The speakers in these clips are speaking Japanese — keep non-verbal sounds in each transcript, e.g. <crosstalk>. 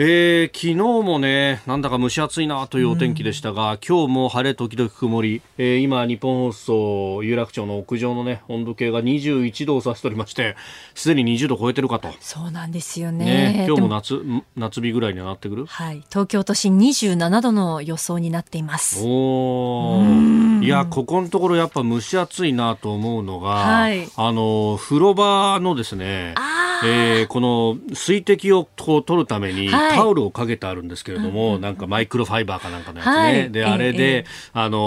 えー、昨日もね、なんだか蒸し暑いなというお天気でしたが、うん、今日も晴れ時々曇り、えー、今、日本放送有楽町の屋上のね、温度計が21度を指しておりまして、すでに20度超えてるかと。そうなんですよね。ね今日も夏、夏日ぐらいにはなってくる？はい。東京都心27度の予想になっています。おいや、ここのところやっぱ蒸し暑いなと思うのが、はい、あの、風呂場のですね、えー、この水滴をこう取るために、はいタオルをかけてあるんですけれども、なんかマイクロファイバーかなんかのやつね。はい、で、あれで、あの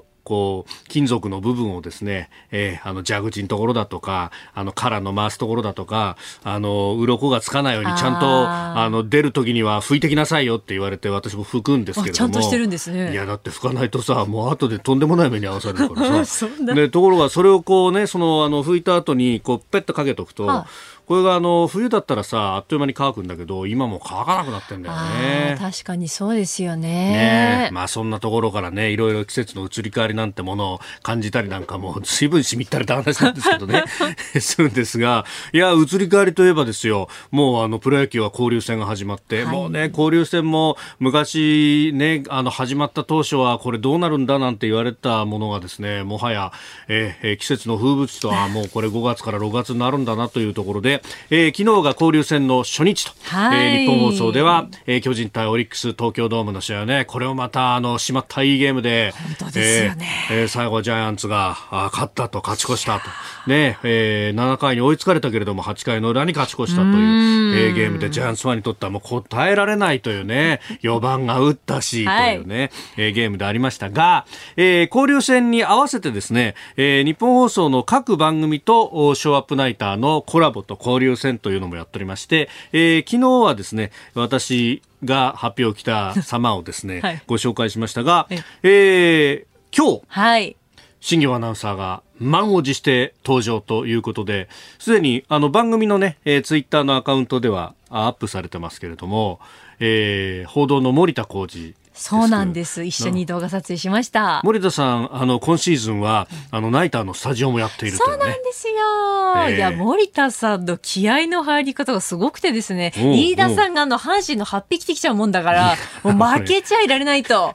ーこう、金属の部分をですね、えー、あの、蛇口のところだとか、あの、殻の回すところだとか、あの、鱗がつかないようにちゃんと、あの、出るときには拭いてきなさいよって言われて、私も拭くんですけれども。ちゃんとしてるんですね。いや、だって拭かないとさ、もう後でとんでもない目に遭わされるからさ。<laughs> で、ところがそれをこうね、その、あの、拭いた後に、こう、ペッとかけとくと、これがあの冬だったらさあっという間に乾くんだけど今も乾かなくなってんだよね。確かにそうですよね。ねまあそんなところからねいろいろ季節の移り変わりなんてものを感じたりなんかも <laughs> 随分しみったりた話なんですけどね <laughs> するんですがいや移り変わりといえばですよもうあのプロ野球は交流戦が始まって、はい、もうね交流戦も昔ねあの始まった当初はこれどうなるんだなんて言われたものがですねもはや、えー、季節の風物詩とはもうこれ5月から6月になるんだなというところでえー、昨日が交流戦の初日と、はい、えー、日本放送では、えー、巨人対オリックス東京ドームの試合ね、これをまたあのしまったいいゲームで、本当ですよね、え最後はジャイアンツがあ勝ったと勝ち越したと、ねえー、7回に追いつかれたけれども8回の裏に勝ち越したというえー、ゲームでジャイアンツファンにとってはもう答えられないというね、4番が打ったしというね、はい、えー、ゲームでありましたが、えー、交流戦に合わせてですね、えー、日本放送の各番組とショーアップナイターのコラボと交流戦というのもやっておりまして、えー、昨日はですね、私が発表来た様をですね、はい、ご紹介しましたが、えー、今日、はい、新業アナウンサーが満を持して登場ということで、すでにあの番組のね、えー、ツイッターのアカウントではアップされてますけれども、えー、報道の森田浩二そうなんです。一緒に動画撮影しました。森田さん、あの、今シーズンは、あの、ナイターのスタジオもやっているね、そうなんですよ、えー、いや、森田さんの気合の入り方がすごくてですね、飯田さんがあの、阪神の8匹てきちゃうもんだから、<laughs> もう負けちゃいられないと。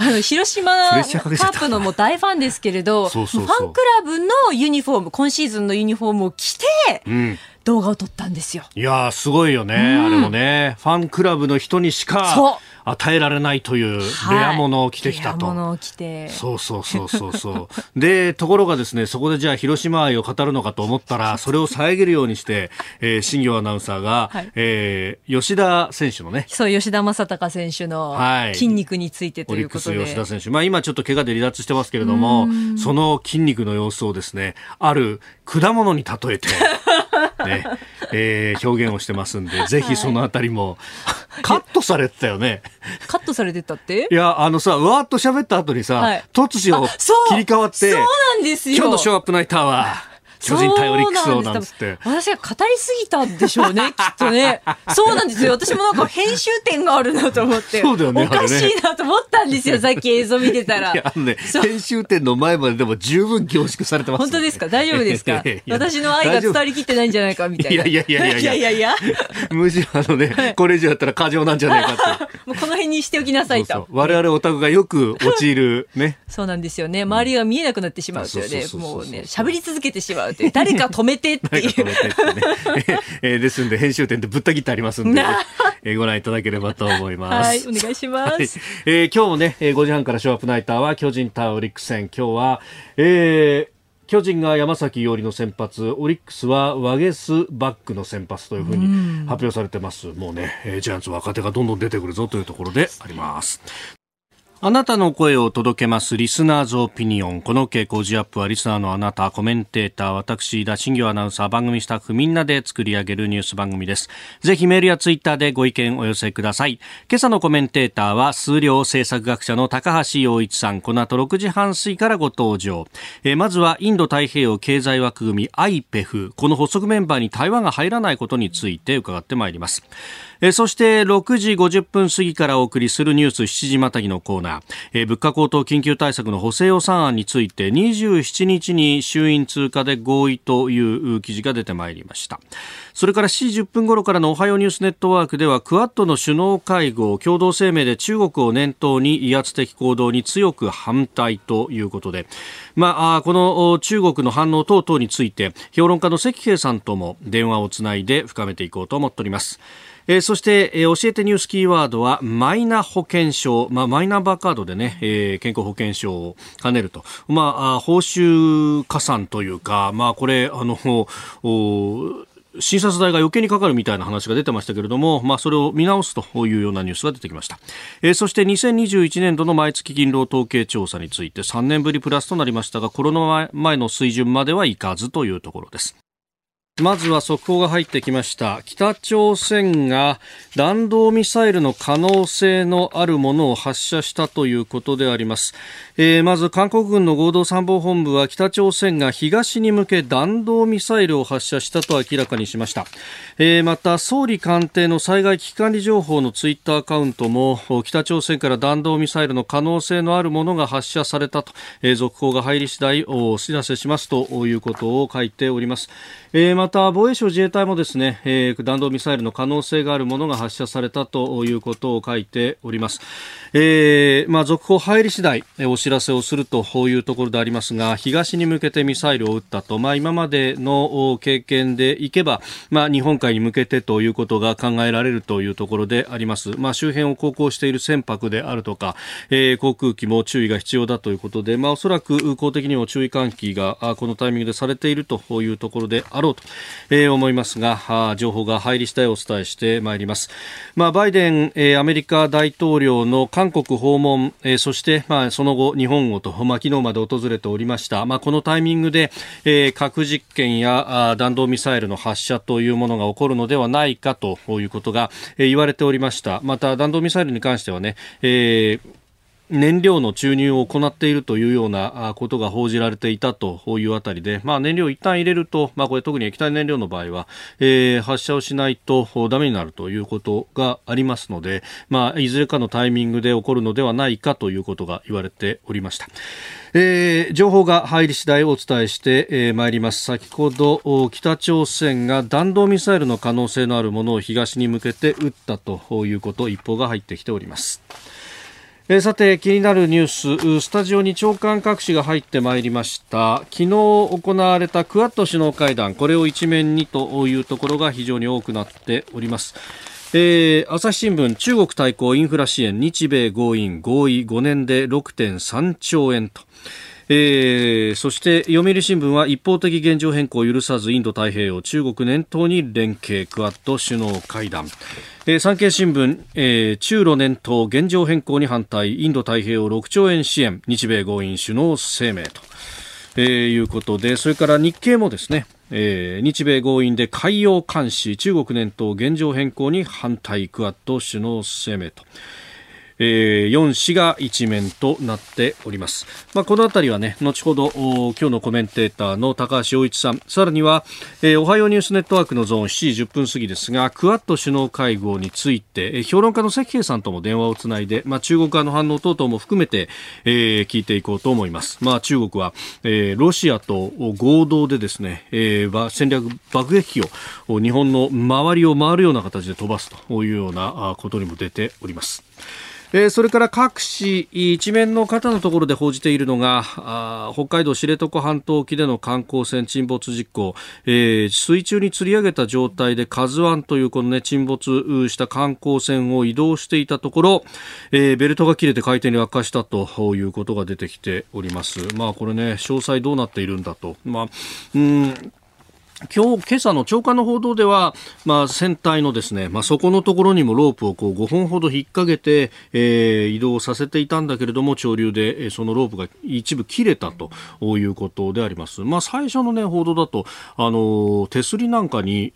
あの、広島カープのも大ファンですけれど、ファンクラブのユニフォーム、今シーズンのユニフォームを着て、うん動画を撮ったんですよ。いやすごいよね、うん、あれもね。ファンクラブの人にしか与えられないというレアものを着てきたと。そうそうそうそうそう。<laughs> で、ところがですね、そこでじゃあ広島愛を語るのかと思ったら、<laughs> それを遮るようにして、えー、新業アナウンサーが、はい、えー、吉田選手のね。そう、吉田正尚選手の筋肉についてということで。吉田選手。まあ今ちょっと怪我で離脱してますけれども、その筋肉の様子をですね、ある果物に例えて、<laughs> ね、えー、表現をしてますんで、ぜひそのあたりも、カットされてたよね。カットされてたって？いや、あのさ、わーっと喋った後にさ、はい、突如切り替わって、そうなんですよ。今日のショーアップナイターは、巨人対オリックスをなんつって。私が語りすぎたんでしょうね、<laughs> きっとね。そうなんですよ。私もなんか編集点があるなと思って。そうだよね。おかしいなと思ったんですよ、<laughs> さっき映像見てたら。ね、編集点の前まででも十分凝縮されてます、本当ですか？大丈夫ですか？私の愛が伝わりきってないんじゃないかみたいな。いやいやいやいやいやいやむしろあのね、これ以上やったら過剰なんじゃないかって。<laughs> もうこの辺にしておきなさいと。そうそう我々オタクがよく陥るね。そうなんですよね。周りが見えなくなってしまうというね。もうね、喋り続けてしまうという。誰か止めめてっていう。ねえー、ですんで編集点でぶった切ってありますんで、えー、ご覧いただければと思います。はい、お願いします。はい、えー、今日もね、5時半からショーアップナイターは巨人対オリックス戦。今日は、えー、巨人が山崎伊織の先発、オリックスはワゲスバックの先発というふうに発表されてます。うもうね、ジャイアンツ若手がどんどん出てくるぞというところであります。あなたの声を届けますリスナーズオピニオン。この傾向ジアップはリスナーのあなた、コメンテーター、私、田新行アナウンサー、番組スタッフみんなで作り上げるニュース番組です。ぜひメールやツイッターでご意見お寄せください。今朝のコメンテーターは数量政策学者の高橋洋一さん。この後6時半過ぎからご登場。え、まずはインド太平洋経済枠組み IPEF。この発足メンバーに台湾が入らないことについて伺ってまいります。えそして6時50分過ぎからお送りするニュース7時またぎのコーナー、え物価高騰緊急対策の補正予算案について27日に衆院通過で合意という記事が出てまいりました。それから7時10分頃からのおはようニュースネットワークではクアッドの首脳会合共同声明で中国を念頭に威圧的行動に強く反対ということで、まあ、この中国の反応等々について評論家の関平さんとも電話をつないで深めていこうと思っております。えー、そして、えー、教えてニュースキーワードはマイナ保険証、まあ、マイナンバーカードでね、えー、健康保険証を兼ねると、まあ、報酬加算というか、まあ、これあの診察代が余計にかかるみたいな話が出てましたけれども、まあ、それを見直すというようなニュースが出てきました、えー、そして2021年度の毎月勤労統計調査について3年ぶりプラスとなりましたがコロナ前の水準まではいかずというところです。まずは速報が入ってきました。北朝鮮が弾道ミサイルの可能性のあるものを発射したということであります、えー、まず韓国軍の合同参謀本部は北朝鮮が東に向け弾道ミサイルを発射したと明らかにしました、えー、また総理官邸の災害危機管理情報のツイッターアカウントも北朝鮮から弾道ミサイルの可能性のあるものが発射されたと、えー、続報が入り次第お知らせしますということを書いております。えー、ままた防衛省自衛隊もですね、えー、弾道ミサイルの可能性があるものが発射されたということを書いております。えー、まあ、続報入り次第お知らせをするというところでありますが東に向けてミサイルを撃ったと、まあ、今までの経験でいけば、まあ、日本海に向けてということが考えられるというところであります、ま、周辺を航行している船舶であるとか、えー、航空機も注意が必要だということで、ま、おそらく公的にも注意喚起がこのタイミングでされているというところであろうと、えー、思いますが情報が入り次第お伝えしてまいります、まあ、バイデン、えー、アメリカ大統領の韓国訪問、えー、そして、まあ、その後日本をと、まあ、昨日まで訪れておりました、まあ、このタイミングで、えー、核実験や弾道ミサイルの発射というものが起こるのではないかということが、えー、言われておりました。また弾道ミサイルに関してはね、えー燃料の注入を行っているというようなことが報じられていたというあたりで、まあ、燃料を一旦入れると、まあ、これ特に液体燃料の場合は、えー、発射をしないとダメになるということがありますので、まあ、いずれかのタイミングで起こるのではないかということが言われておりました。えー、情報が入り次第お伝えして、えー、いります。先ほど北朝鮮が弾道ミサイルの可能性のあるものを東に向けて撃ったということ一報が入ってきております。えさて気になるニュース。スタジオに長官各紙が入ってまいりました。昨日行われたクアッド首脳会談。これを一面にというところが非常に多くなっております。えー、朝日新聞中国対抗インフラ支援日米合意合意5年で6.3兆円と。えー、そして読売新聞は一方的現状変更を許さずインド太平洋中国念頭に連携クアッド首脳会談、えー、産経新聞、えー、中ロ念頭現状変更に反対インド太平洋6兆円支援日米合意首脳声明と、えー、いうことでそれから日経もですねえー、日米合意で海洋監視中国念頭現状変更に反対クアッド首脳声明と。えー、4紙が一面となっております。まあ、このあたりはね、後ほど今日のコメンテーターの高橋洋一さん、さらには、えー、おはようニュースネットワークのゾーン7時10分過ぎですが、クアッド首脳会合について、えー、評論家の関平さんとも電話をつないで、まあ、中国側の反応等々も含めて、えー、聞いていこうと思います。まあ、中国は、えー、ロシアと合同でですね、えー、戦略爆撃機を日本の周りを回るような形で飛ばすというようなことにも出ております。えー、それから各紙一面の方のところで報じているのが北海道知床半島沖での観光船沈没事故、えー、水中に吊り上げた状態で「カズワンというこの、ね、沈没した観光船を移動していたところ、えー、ベルトが切れて海底に落下したということが出てきております。まあこれね詳細どうなっているんだと、まあ、うん今日、今朝の長官の報道では、まあ、船体のですね、まあ、そこのところにもロープをこう5本ほど引っ掛けて、えー、移動させていたんだけれども、潮流でそのロープが一部切れたということであります。まあ、最初のね、報道だと、あの、手すりなんかに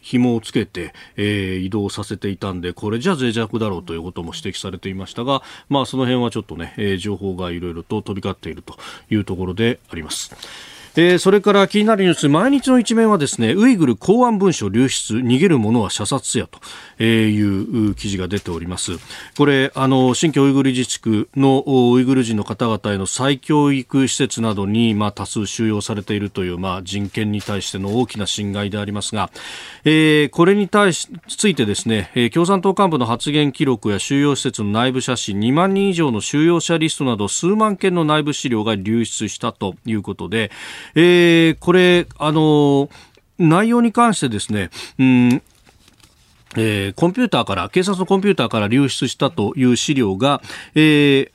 紐をつけて、えー、移動させていたんで、これじゃ脆弱だろうということも指摘されていましたが、まあ、その辺はちょっとね、情報がいろいろと飛び交っているというところであります。えー、それから気になるニュース毎日の一面はですねウイグル公安文書流出逃げる者は射殺やという記事が出ております。これあの新疆ウイグル自治区のウイグル人の方々への再教育施設などに、まあ、多数収容されているという、まあ、人権に対しての大きな侵害でありますが、えー、これに対しついてですね共産党幹部の発言記録や収容施設の内部写真2万人以上の収容者リストなど数万件の内部資料が流出したということで、えー、これ、あの内容に関してですね、うんえー、コンピューターから、警察のコンピューターから流出したという資料が、え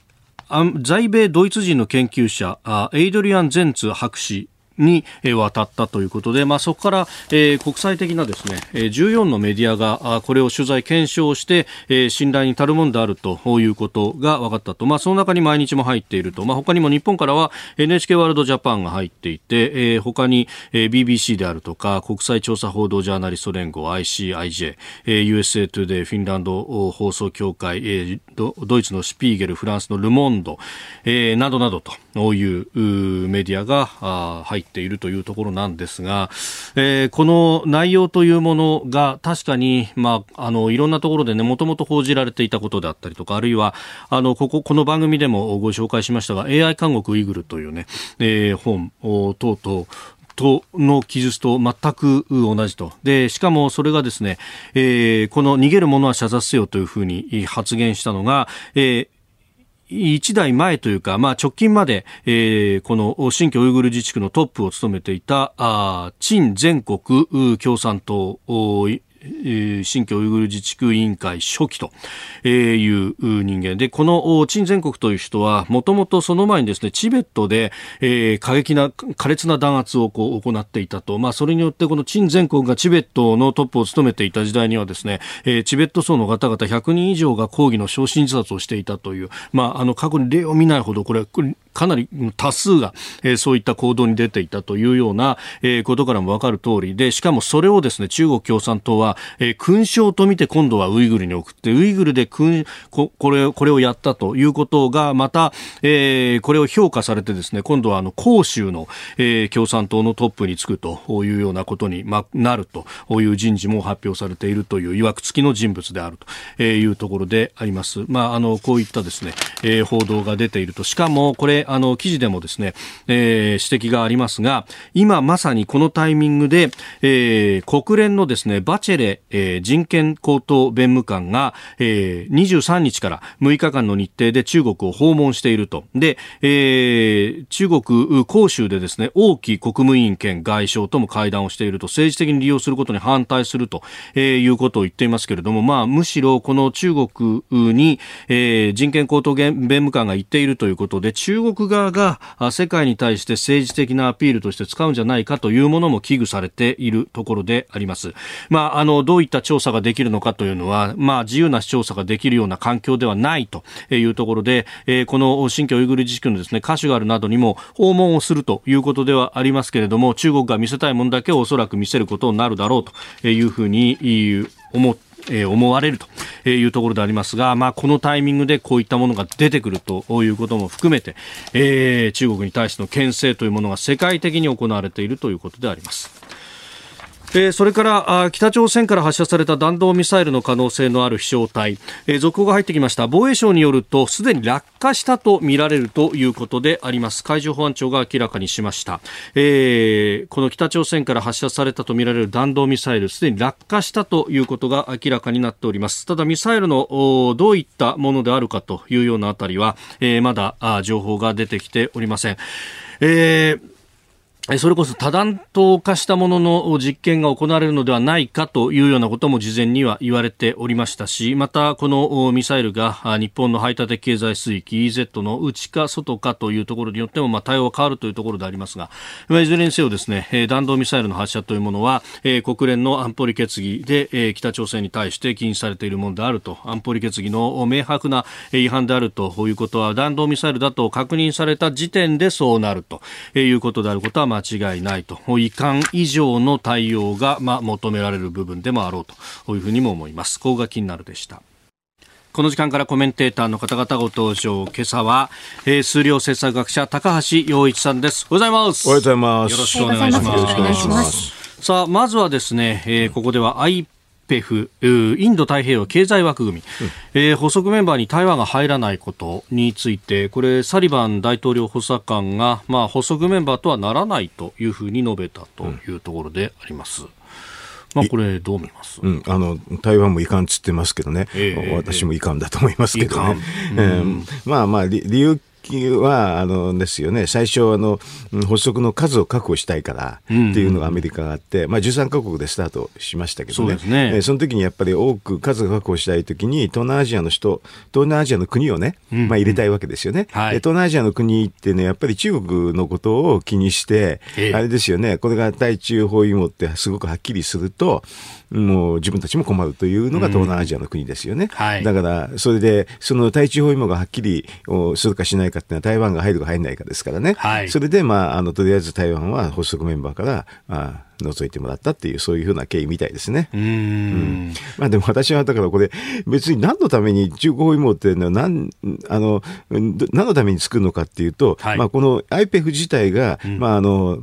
ー、在米ドイツ人の研究者、エイドリアン・ゼンツ博士に渡ったということで、まあ、そこから、えー、国際的なですね、14のメディアがこれを取材、検証して、えー、信頼に足るものであるということが分かったと。まあ、その中に毎日も入っていると。まあ、他にも日本からは NHK ワールドジャパンが入っていて、えー、他に、え、BBC であるとか、国際調査報道ジャーナリスト連合 ICIJ、えー、USA Today、フィンランド放送協会、えー、ドイツのシピーゲル、フランスのルモンド、えー、などなどとういうメディアが入っているというところなんですが、えー、この内容というものが確かに、まあ、あのいろんなところでねもともと報じられていたことであったりとかあるいはあのこここの番組でもご紹介しましたが AI 監獄ウイグルというね、えー、本等々との記述と全く同じと。で、しかもそれがですね、えー、この逃げる者は射殺せよというふうに発言したのが、え、一代前というか、まあ、直近まで、えー、この新疆ウイグル自治区のトップを務めていた、陳全国共産党新疆ウイグル自治区委員会書記という人間で、この陳全国という人は、もともとその前にですね、チベットで、え、過激な、苛烈な弾圧をこう行っていたと。まあ、それによってこの陳全国がチベットのトップを務めていた時代にはですね、え、チベット層の方々100人以上が抗議の焼身自殺をしていたという、まあ、あの、過去に例を見ないほど、これ、かなり多数が、えー、そういった行動に出ていたというような、えー、ことからもわかる通りで、しかもそれをですね、中国共産党は、えー、勲章と見て今度はウイグルに送って、ウイグルで勲ここれこれをやったということが、また、えー、これを評価されてですね、今度はあの、広州の、えー、共産党のトップにつくというようなことに、ま、なるという人事も発表されているという、いわくつきの人物であるというところであります。まあ、あの、こういったですね、えー、報道が出ていると。しかも、これ、あの記事でもですね、えー、指摘がありますが今まさにこのタイミングで、えー、国連のですねバチェレ、えー、人権高等弁務官が、えー、23日から6日間の日程で中国を訪問していると。で、えー、中国広州でですね王毅国務委員兼外相とも会談をしていると。政治的に利用することに反対すると、えー、いうことを言っていますけれども、まあ、むしろこの中国に、えー、人権高等弁務官が言っているということで中国側が世界に対して政治的なアピールとして使うんじゃないかというものも危惧されているところであります。まあ、あの、どういった調査ができるのかというのは、まあ、自由な調査ができるような環境ではないというところで、えー、この新疆ウイグル自治区のですね、カシュガルなどにも訪問をするということではありますけれども、中国が見せたいものだけをおそらく見せることになるだろうというふうに思え、思われるというところでありますが、まあ、このタイミングでこういったものが出てくるということも含めて、えー、中国に対しての牽制というものが世界的に行われているということであります。えー、それから北朝鮮から発射された弾道ミサイルの可能性のある飛翔体、えー、続報が入ってきました。防衛省によるとすでに落下したとみられるということであります。海上保安庁が明らかにしました、えー、この北朝鮮から発射されたとみられる弾道ミサイルすでに落下したということが明らかになっております。ただミサイルのどういったものであるかというようなあたりは、えー、まだ情報が出てきておりません、えーそれこそ多弾頭化したものの実験が行われるのではないかというようなことも事前には言われておりましたし、またこのミサイルが日本の排他的経済水域 EZ の内か外かというところによっても、まあ、対応が変わるというところでありますが、いずれにせよですね、弾道ミサイルの発射というものは、国連の安保理決議で北朝鮮に対して禁止されているものであると、安保理決議の明白な違反であるということは、弾道ミサイルだと確認された時点でそうなるということであることは間違いないと遺憾以上の対応が、まあ、求められる部分でもあろうというふうにも思いますここが気になるでしたこの時間からコメンテーターの方々ご登場。今朝は、えー、数量政策学者高橋洋一さんです。おはようございます。おはようございます。よろしくお願いします。よろしくお願いします。さあ、まずはですね、えー、ここでは i ペフインド太平洋経済枠組み、うん、えー、補足メンバーに台湾が入らないことについてこれサリバン大統領補佐官が、まあ、補足メンバーとはならないというふうに述べたというところであります。うん。まあ、これ、どう見ます、うん、あの台湾もいかんつってますけどね、えー、私もいかんだと思いますけどね。<laughs> えー、まあまあ理由は、あの、ですよね、最初、あの、発足の数を確保したいからっていうのがアメリカがあって、まあ、13カ国でスタートしましたけどね。そね、えその時にやっぱり多く数を確保したい時に、東南アジアの人、東南アジアの国をね、まあ、入れたいわけですよね、はい、東南アジアの国ってね、やっぱり中国のことを気にして、あれですよね、これが対中包囲網ってすごくはっきりすると、もう自分たちも困るというのが東南アジアの国ですよね。はい、だから、それで、その対中包囲網がはっきりするかしないかっていうのは台湾が入るか入らないかですからね。はい、それで、まあ、あの、とりあえず台湾は発足メンバーから、あ除いてもらったっていう、そういうふうな経緯みたいですね。うん。うん、まあでも私はだからこれ、別に何のために中国包囲網っていうのは何、あの、何のために作るのかっていうと、はい、まあこの IPEF 自体が、うん、まああの、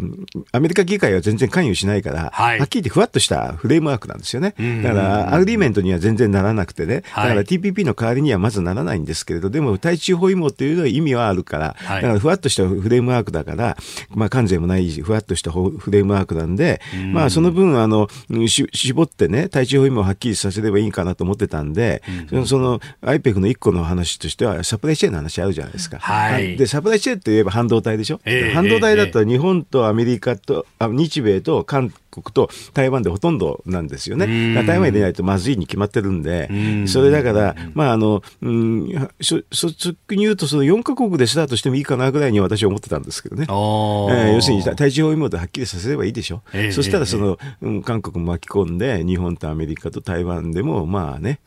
アメリカ議会は全然関与しないから、はい、はっきり言ってふわっとしたフレームワークなんですよね。だから、 agreement には全然ならなくてね、だから TPP の代わりにはまずならないんですけれど、でも対中包囲網っていうのは意味はあるから、だからふわっとしたフレームワークだから、まあ関税もないふわっとしたフレームワークなんで、まあその分、あの、絞ってね、対地包囲網をはっきりさせればいいかなと思ってたんで、うん、その IPEC の一個の話としては、サプライチェーンの話あるじゃないですか。はい。で、サプライチェーンといえば半導体でしょ？えー、半導体だったら日本とアメリカと、あ日米と韓国と台湾でほとんどなんですよね。台湾入れないとまずいに決まってるんで、それだから、まああの、うん、率直に言うと、その4か国でスタートしてもいいかなぐらいに私は思ってたんですけどね。えー、要するに、対地包囲網ではっきりさせればいいでしょ？えー、そしたら、その、うん、韓国も巻き込んで、日本とアメリカと台湾でも、まあね、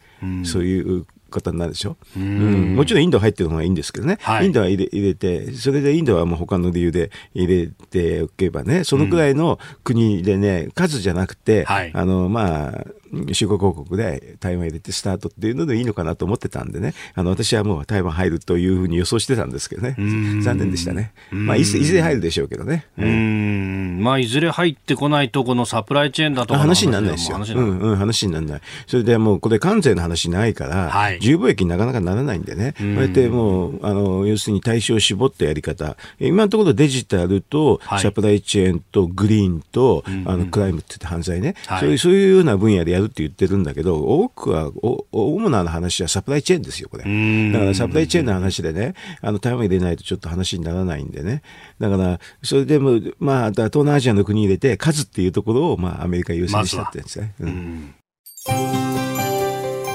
そういう方になるでしょ、うん、もちろんインド入ってるのがいいんですけどね、はい、インドは入れ入れて、それでインドはもう他の理由で入れておけばね、そのくらいの国でね、数じゃなくて、はい、あのまあ、集合広告で台湾入れてスタートっていうのでいいのかなと思ってたん。でね、あの私はもう台湾入るというふうに予想してたん。ですけどね、残念でしたね。まあいずれ入るでしょうけどね。うん、まあいずれ入ってこないとこのサプライチェーンだと話にならないですよ。うん。うん。話にならない。それでもうこれ関税の話ないから、はい、自由貿易になかなかならないん。でね、こうやってもうあの要するに対象を絞ったやり方、今のところデジタルとサプライチェーンとグリーンと、あのクライムって言って犯罪ね、はいそういうそういうような分野でやるって言ってるんだけど、多くは、お主な話はサプライチェーンですよ、これ。だからサプライチェーンの話でね、あの、台湾入れないとちょっと話にならないんでね。だから、それでも、まあ、東南アジアの国入れて、数っていうところを、まあ、アメリカ優先したってんですね。うん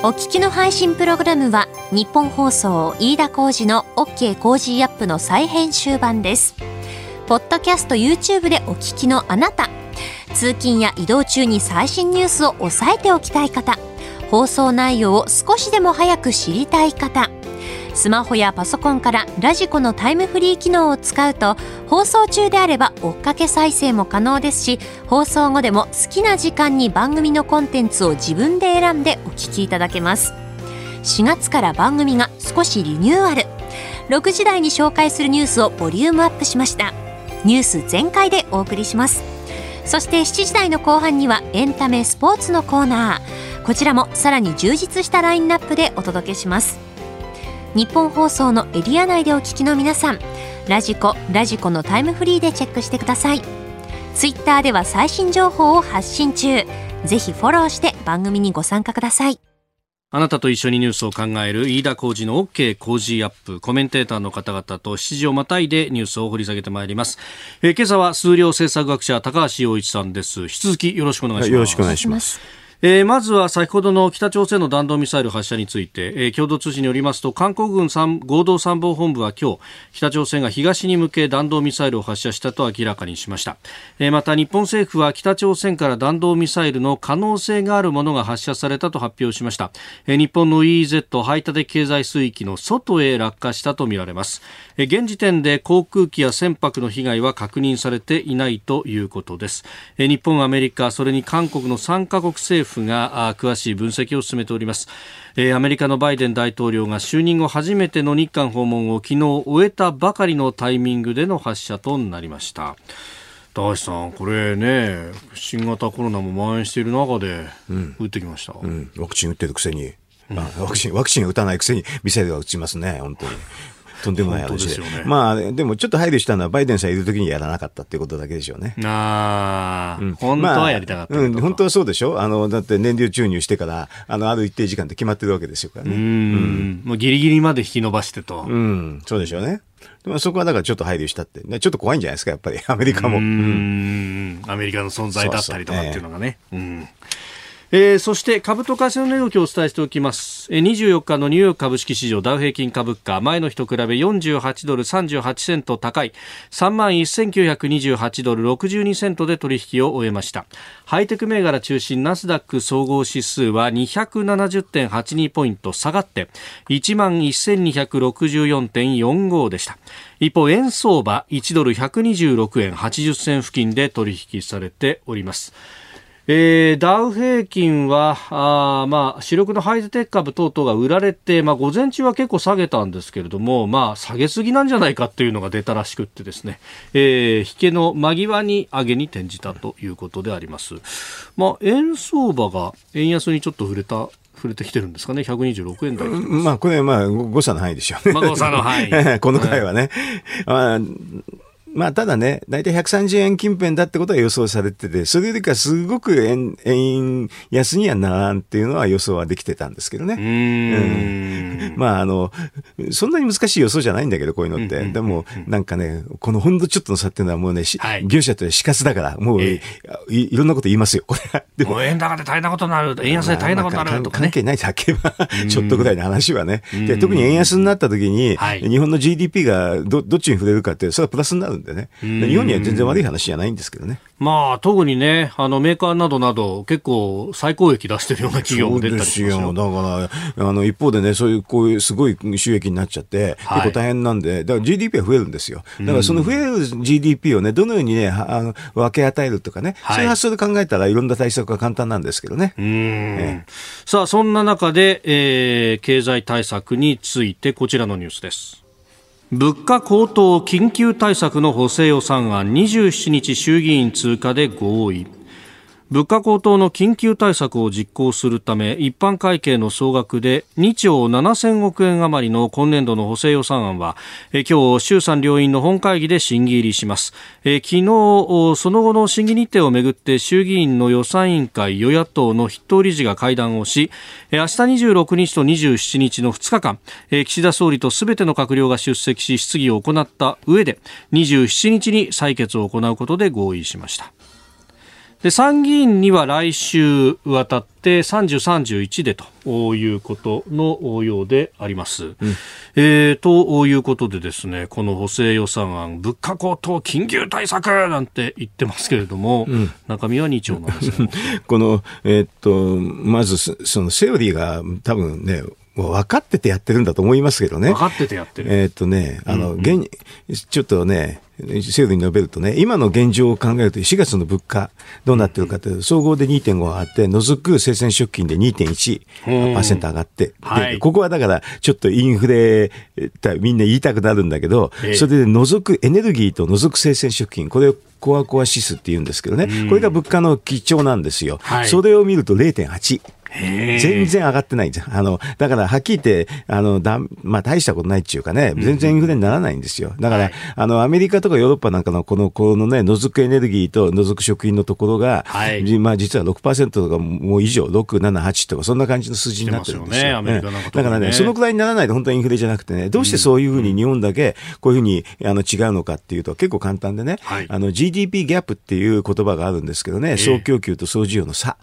お聞きの配信プログラムは日本放送飯田浩司の OK コージーアップの再編集版です。ポッドキャスト YouTube でお聞きのあなた。通勤や移動中に最新ニュースを押さえておきたい方放送内容を少しでも早く知りたい方スマホやパソコンからラジコのタイムフリー機能を使うと放送中であれば追っかけ再生も可能ですし放送後でも好きな時間に番組のコンテンツを自分で選んでお聞きいただけます。4月から番組が少しリニューアル。6時台に紹介するニュースをボリュームアップしました。ニュース全開でお送りします。そして7時台の後半にはエンタメスポーツのコーナー。こちらもさらに充実したラインナップでお届けします。日本放送のエリア内でお聞きの皆さんラジコラジコのタイムフリーでチェックしてください。ツイッターでは最新情報を発信中。ぜひフォローして番組にご参加ください。あなたと一緒にニュースを考える飯田浩二の OK 工事アップコメンテーターの方々と7時をまたいでニュースを掘り下げてまいります、えー、今朝は数量政策学者高橋洋一さんです。引き続きよろしくお願いします、よろしくお願いします。えー、まずは先ほどの北朝鮮の弾道ミサイル発射について、えー、共同通信によりますと韓国軍合同参謀本部は今日北朝鮮が東に向け弾道ミサイルを発射したと明らかにしました、えー、また日本政府は北朝鮮から弾道ミサイルの可能性があるものが発射されたと発表しました、え、日本の EEZ 排他的経済水域の外へ落下したとみられます、え、現時点で航空機や船舶の被害は確認されていないということです、え、日本アメリカそれに韓国の3カ国政府府が詳しい分析を進めております、えー、アメリカのバイデン大統領が就任後初めての日韓訪問を昨日終えたばかりのタイミングでの発射となりました。高橋さん、これね、新型コロナも蔓延している中で、打ってきました、うん、ワクチン打ってるくせに、うん、ワクチン、ワクチン打たないくせにミサイルは打ちますね、本当に。とんでもない話で。ね、まあ、でもちょっと配慮したのは、バイデンさんいるときにやらなかったっていうことだけでしょうね。ああ、うん、本当はやりたかった、まあ、うん、本当はそうでしょ？あの、だって燃料注入してから、あの、ある一定時間って決まってるわけですよからね。うん,、うん。もうギリギリまで引き伸ばしてと。うん、そうでしょうね。そこはだからちょっと配慮したって、ちょっと怖いんじゃないですか、やっぱり、アメリカも。うん、アメリカの存在だったりとかっていうのがね。そうそううんえー、そして株と為替の値動きをお伝えしておきます、えー、24日のニューヨーク株式市場ダウ平均株価。前の日と比べ48ドル38セント高い。3万1928ドル62セントで取引を終えました。ハイテク銘柄中心ナスダック総合指数は270.82ポイント下がって1万1264.45でした。一方円相場1ドル126円80銭付近で取引されております。えー、ダウ平均は、あまあ、主力のハイテク株等々が売られて、まあ、午前中は結構下げたんですけれども、まあ、下げすぎなんじゃないかっていうのが出たらしくってですね、えー、引けの間際に上げに転じたということであります。まあ、円相場が円安にちょっと触れた触れてきてるんですかね、126円台。まあ、これ、まあ、誤差の範囲でしょうね。まあ、誤差の範囲。<laughs> この回はね。はい、まあ、ただね、大体130円近辺だってことは予想されてて、それよりかすごく円、円安にはならんっていうのは予想はできてたんですけどね。うん。まあ、あの、そんなに難しい予想じゃないんだけど、こういうのって。でも、なんかね、このほんのちょっとの差っていうのはもうね、はい、業者と死活だから、もう、えー、いいろんなこと言いますよ、これ。でも、円高で大変なことになる、円安で大変なことになるとか、ね、関係ないだけは、ちょっとぐらいの話はね。で特に円安になった時に、はい、日本の GDP がどどっちに触れるかって、それはプラスになるんでね。日本には全然悪い話じゃないんですけどね。まあ、特にね、あの、メーカーなどなど、結構、最高益出してるような企業も出たりしますよ。だから、あの、一方でね、そういう、こういう、すごい収益になっちゃって、結構大変なんで、だから GDP は増えるんですよ。だから、その増える GDP をね、どのようにね、あの分け与えるとかね、はい、そういう発想で考えたらいろんな対策が簡単なんですけどね。うん、ええ、さあ、そんな中で、えー、経済対策について、こちらのニュースです。物価高騰緊急対策の補正予算案27日衆議院通過で合意。物価高騰の緊急対策を実行するため一般会計の総額で2兆7000億円余りの今年度の補正予算案はえ今日衆参両院の本会議で審議入りします。え昨日その後の審議日程をめぐって衆議院の予算委員会与野党の筆頭理事が会談をし明日26日と27日の2日間岸田総理とすべての閣僚が出席し質疑を行った上で27日に採決を行うことで合意しました。で参議院には来週渡って30、31でということのようであります。うん、えー、ということでですね、この補正予算案、物価高騰緊急対策なんて言ってますけれども、うん、中身は2兆なんですね。<laughs> この、えー、っと、まずそのセオリーが多分ね、もう分かっててやってるんだと思いますけどね。分かっててやってる。えー、っとね、あの、うんうん、現、ちょっとね、制度に述べるとね、今の現状を考えると4月の物価どうなってるかというと、総合で2.5上がって、除く生鮮食品で2.1%上がって、はい、ここはだからちょっとインフレみんな言いたくなるんだけど、それで除くエネルギーと除く生鮮食品、これをコアコア指数って言うんですけどね、これが物価の基調なんですよ。はい、それを見ると0.8。全然上がってないんですあの、だからはっきり言って、あの、だ、まあ大したことないっていうかね、全然インフレにならないんですよ。だから、はい、あの、アメリカとかヨーロッパなんかのこの、このね、除くエネルギーと除く食品のところが、はい、まあ実は6%とかもう以上、6、7、8とかそんな感じの数字になってるんですよ。ね、だからね、そのくらいにならないと本当はインフレじゃなくてね、どうしてそういうふうに日本だけこういうふうにあの違うのかっていうと結構簡単でね、はい、あの GDP ギャップっていう言葉があるんですけどね、総供給と総需要の差。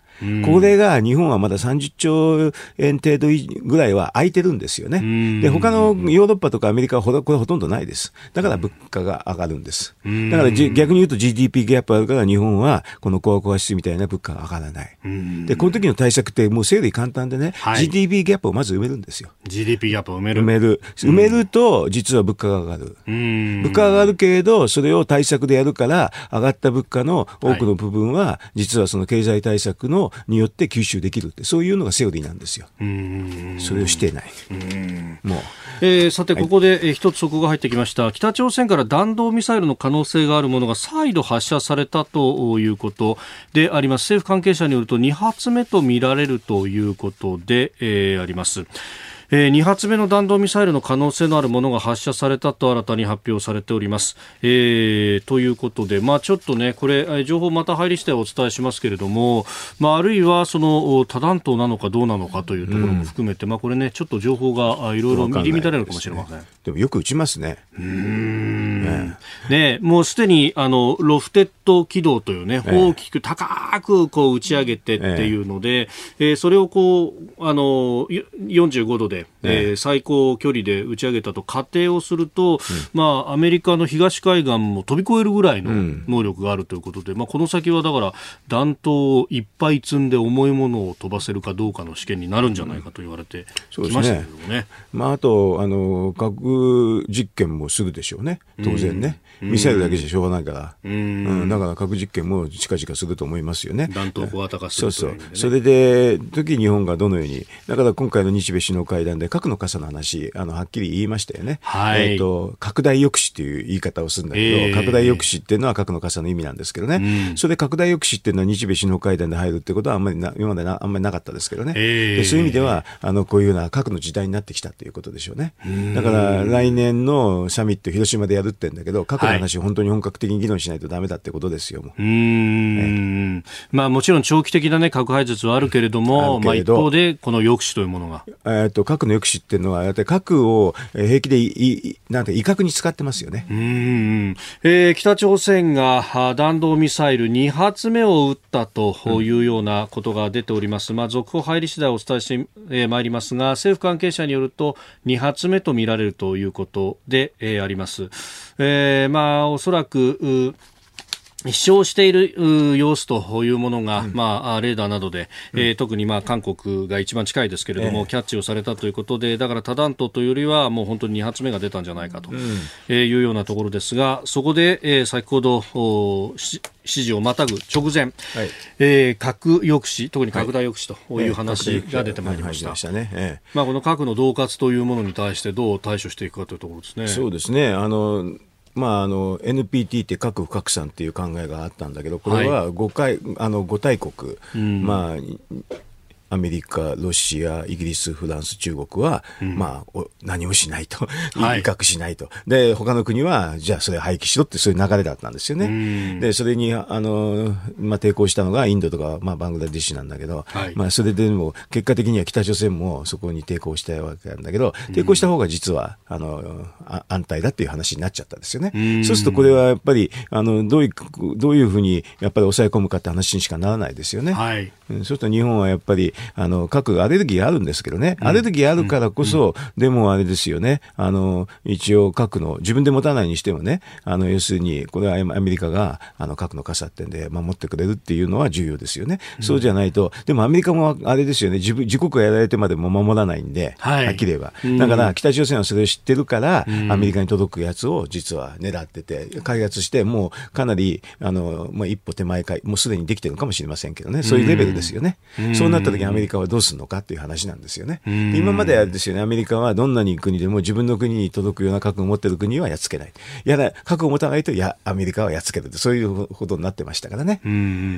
これが日本はまだ30兆円程度ぐらいは空いてるんですよね。で、他のヨーロッパとかアメリカはこれほとんどないです。だから物価が上がるんです。だから逆に言うと GDP ギャップあるから日本はこのコアコア指みたいな物価が上がらない。で、この時の対策ってもう整理簡単でね、はい、GDP ギャップをまず埋めるんですよ。GDP ギャップを埋める埋める。埋めると実は物価が上がる。物価が上がるけれど、それを対策でやるから上がった物価の多くの部分は実はその経済対策のによって吸収できるってそういうのがセオリーなんですよ。それをしてない。もう、えー、さてここで、え一つ速報が入ってきました。北朝鮮から弾道ミサイルの可能性があるものが再度発射されたということであります。政府関係者によると2発目とみられるということで、えー、あります。えー、2発目の弾道ミサイルの可能性のあるものが発射されたと新たに発表されております。えー、ということで、まあ、ちょっとね、これ、情報また入り次第お伝えしますけれども、まあ、あるいはその多弾頭なのかどうなのかというところも含めて、うん、まあ、これね、ちょっと情報がいろいろ入り乱れるかもしれません。でもよく打ちますね。うんねねもうすでにあのロフテッド軌道というね、大きく高くこう打ち上げてっていうので、ええそれをこうあの45度で、ええ最高距離で打ち上げたと仮定をすると、まあアメリカの東海岸も飛び越えるぐらいの能力があるということで、まあこの先はだから弾頭をいっぱい積んで重いものを飛ばせるかどうかの試験になるんじゃないかと言われてきましたけどね。ねまああとあの核実験もするでしょうね。当然ね。ミサイルだけじゃしょうがないから。うん、だから核実験も近々すると思いますよね。弾頭小型化する、ね、そうそう。それで、時日本がどのように、だから今回の日米首脳会談で核の傘の話、あの、はっきり言いましたよね。はい。えっ、ー、と、拡大抑止っていう言い方をするんだけど、えー、拡大抑止っていうのは核の傘の意味なんですけどね。うん、それで拡大抑止っていうのは日米首脳会談で入るってことはあんまりな、今までなあんまりなかったですけどね。えー、でそういう意味では、あの、こういうような核の時代になってきたっていうことでしょうね。だから来年のサミット広島でやるってんだけど、核の話、はい、本当に本格的に議論しないとだめだってことですよ。うん、まあもちろん長期的なね核廃絶はあるけれども、まあ一方でこの抑止というものが。えっ、と核の抑止っていうのはやって核を平気でいなんて威嚇に使ってますよね。うん、えー、北朝鮮が弾道ミサイル2発目を撃ったというようなことが出ております。うん、まあ続報入り次第お伝えしてまいりますが、政府関係者によると2発目とみられるということで、えー、あります。えー、まあおそらく飛翔している様子というものが、うん、まあ、レーダーなどで、うん、えー、特にまあ韓国が一番近いですけれども、えー、キャッチをされたということで、だから多弾頭というよりは、もう本当に2発目が出たんじゃないかと、いうようなところですが、そこで、えー、先ほど指示をまたぐ直前、はい、えー、核抑止、特に拡大抑止とい。う話が出てまいりました。まあ、この核の恫喝というものに対してどう対処していくかというところですね。そうですね。あのまあ、あの NPT って核不拡散っていう考えがあったんだけどこれは5回、はい、あの5大国、うん、まあアメリカ、ロシア、イギリス、フランス、中国は、うん、まあ、何もしないと、威嚇しないと、で、他の国は、じゃあそれ廃棄しろって、そういう流れだったんですよね。で、それに、あの、まあ、抵抗したのがインドとか、まあ、バングラデシュなんだけど、はい、まあ、それでも、結果的には北朝鮮もそこに抵抗したわけなんだけど、抵抗した方が実は、あの、安泰だっていう話になっちゃったんですよね。そうすると、これはやっぱり、あの、どういう、どういうふうに、やっぱり抑え込むかって話にしかならないですよね。はい、そうすると日本はやっぱり、あの、各アレルギーあるんですけどね、アレルギーあるからこそ、でもあれですよね、あの、一応核の、自分で持たないにしてもね、あの、要するに、これはアメリカが、あの、核の傘ってんで守ってくれるっていうのは重要ですよね。そうじゃないと、でもアメリカもあれですよね、自分、自国がやられてまでも守らないんで、はい、はっきり言えば。だから、北朝鮮はそれを知ってるから、アメリカに届くやつを実は狙ってて、開発して、もうかなり、あの、まあ、一歩手前か、もうすでにできてるかもしれませんけどね、そういうレベルですよね。そうなった時アメリカはどうするのかっていう話なんですよね。今まではですよね、アメリカはどんなに国でも自分の国に届くような核を持ってる国はやっつけない。やら、核を持たないと、や、アメリカはやっつけるって、そういうことになってましたからね。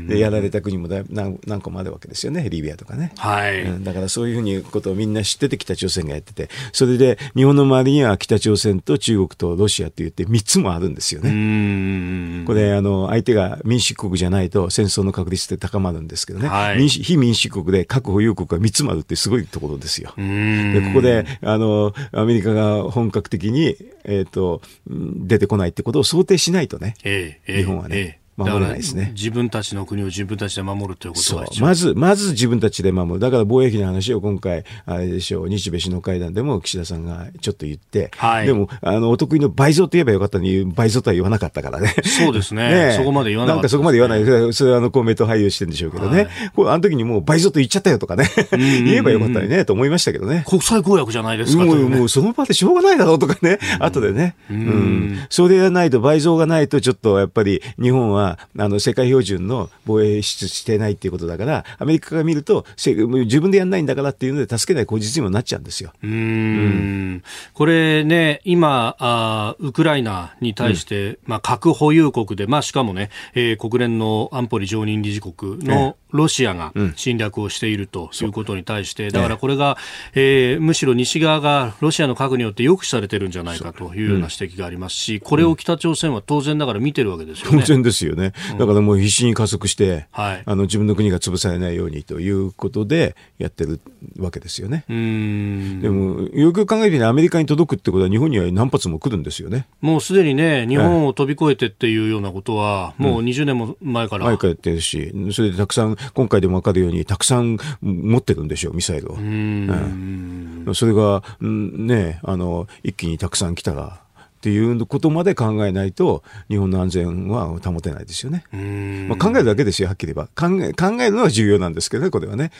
で、やられた国もだ何何個もあるわけですよね、リビアとかね。はい、うん。だからそういうふうにことをみんな知ってて北朝鮮がやってて、それで日本の周りには北朝鮮と中国とロシアって言って3つもあるんですよね。これ、あの、相手が民主国じゃないと戦争の確率って高まるんですけどね。はい、民主非民主国で核保有国が3つもあるってすごいところですよ。で、ここで、あの、アメリカが本格的に、えっ、ー、と、出てこないってことを想定しないとね、えーえー、日本はね。えー守れないですね。自分たちの国を自分たちで守るということがまず、まず自分たちで守る。だから貿易の話を今回、あれでしょう、日米首脳会談でも岸田さんがちょっと言って、はい、でも、あの、お得意の倍増と言えばよかったのに、倍増とは言わなかったからね。そうですね。ねそこまで言わなかった、ね、なんかそこまで言わない。それはあの、公明党俳優してるんでしょうけどね。はい、これあの時にもう倍増と言っちゃったよとかね。言えばよかったりね、と思いましたけどね。国際公約じゃないですか、もう、もうその場でしょうがないだろうとかね。後でね。うん。それがないと、倍増がないと、ちょっとやっぱり日本は、あの、世界標準の防衛出してないっていうことだから、アメリカが見ると、自分でやんないんだからっていうので、助けない口実にもなっちゃうんですよ。うん。うん。これね、今あ、ウクライナに対して、うん、まあ、核保有国で、まあ、しかもね、えー、国連の安保理常任理事国のロシアが侵略をしているということに対して、だからこれが、えー、むしろ西側がロシアの核によって抑止されてるんじゃないかというような指摘がありますし、これを北朝鮮は当然ながら見てるわけですよね。当然ですよね。だからもう必死に加速して、はい、あの自分の国が潰されないようにということでやってるわけですよね。でも、よく考えてアメリカに届くってことは日本には何発も来るんですよね。もうすでにね、日本を飛び越えてっていうようなことは、もう20年も前から。前からやってるし、それでたくさん今回でも分かるように、たくさん持ってるんでしょう、ミサイルを。うん、それが、ね、あの、一気にたくさん来たら、っていうことまで考えないと、日本の安全は保てないですよね。まあ、考えるだけですよ、はっきり言えば。考え考えるのは重要なんですけどね、これはね。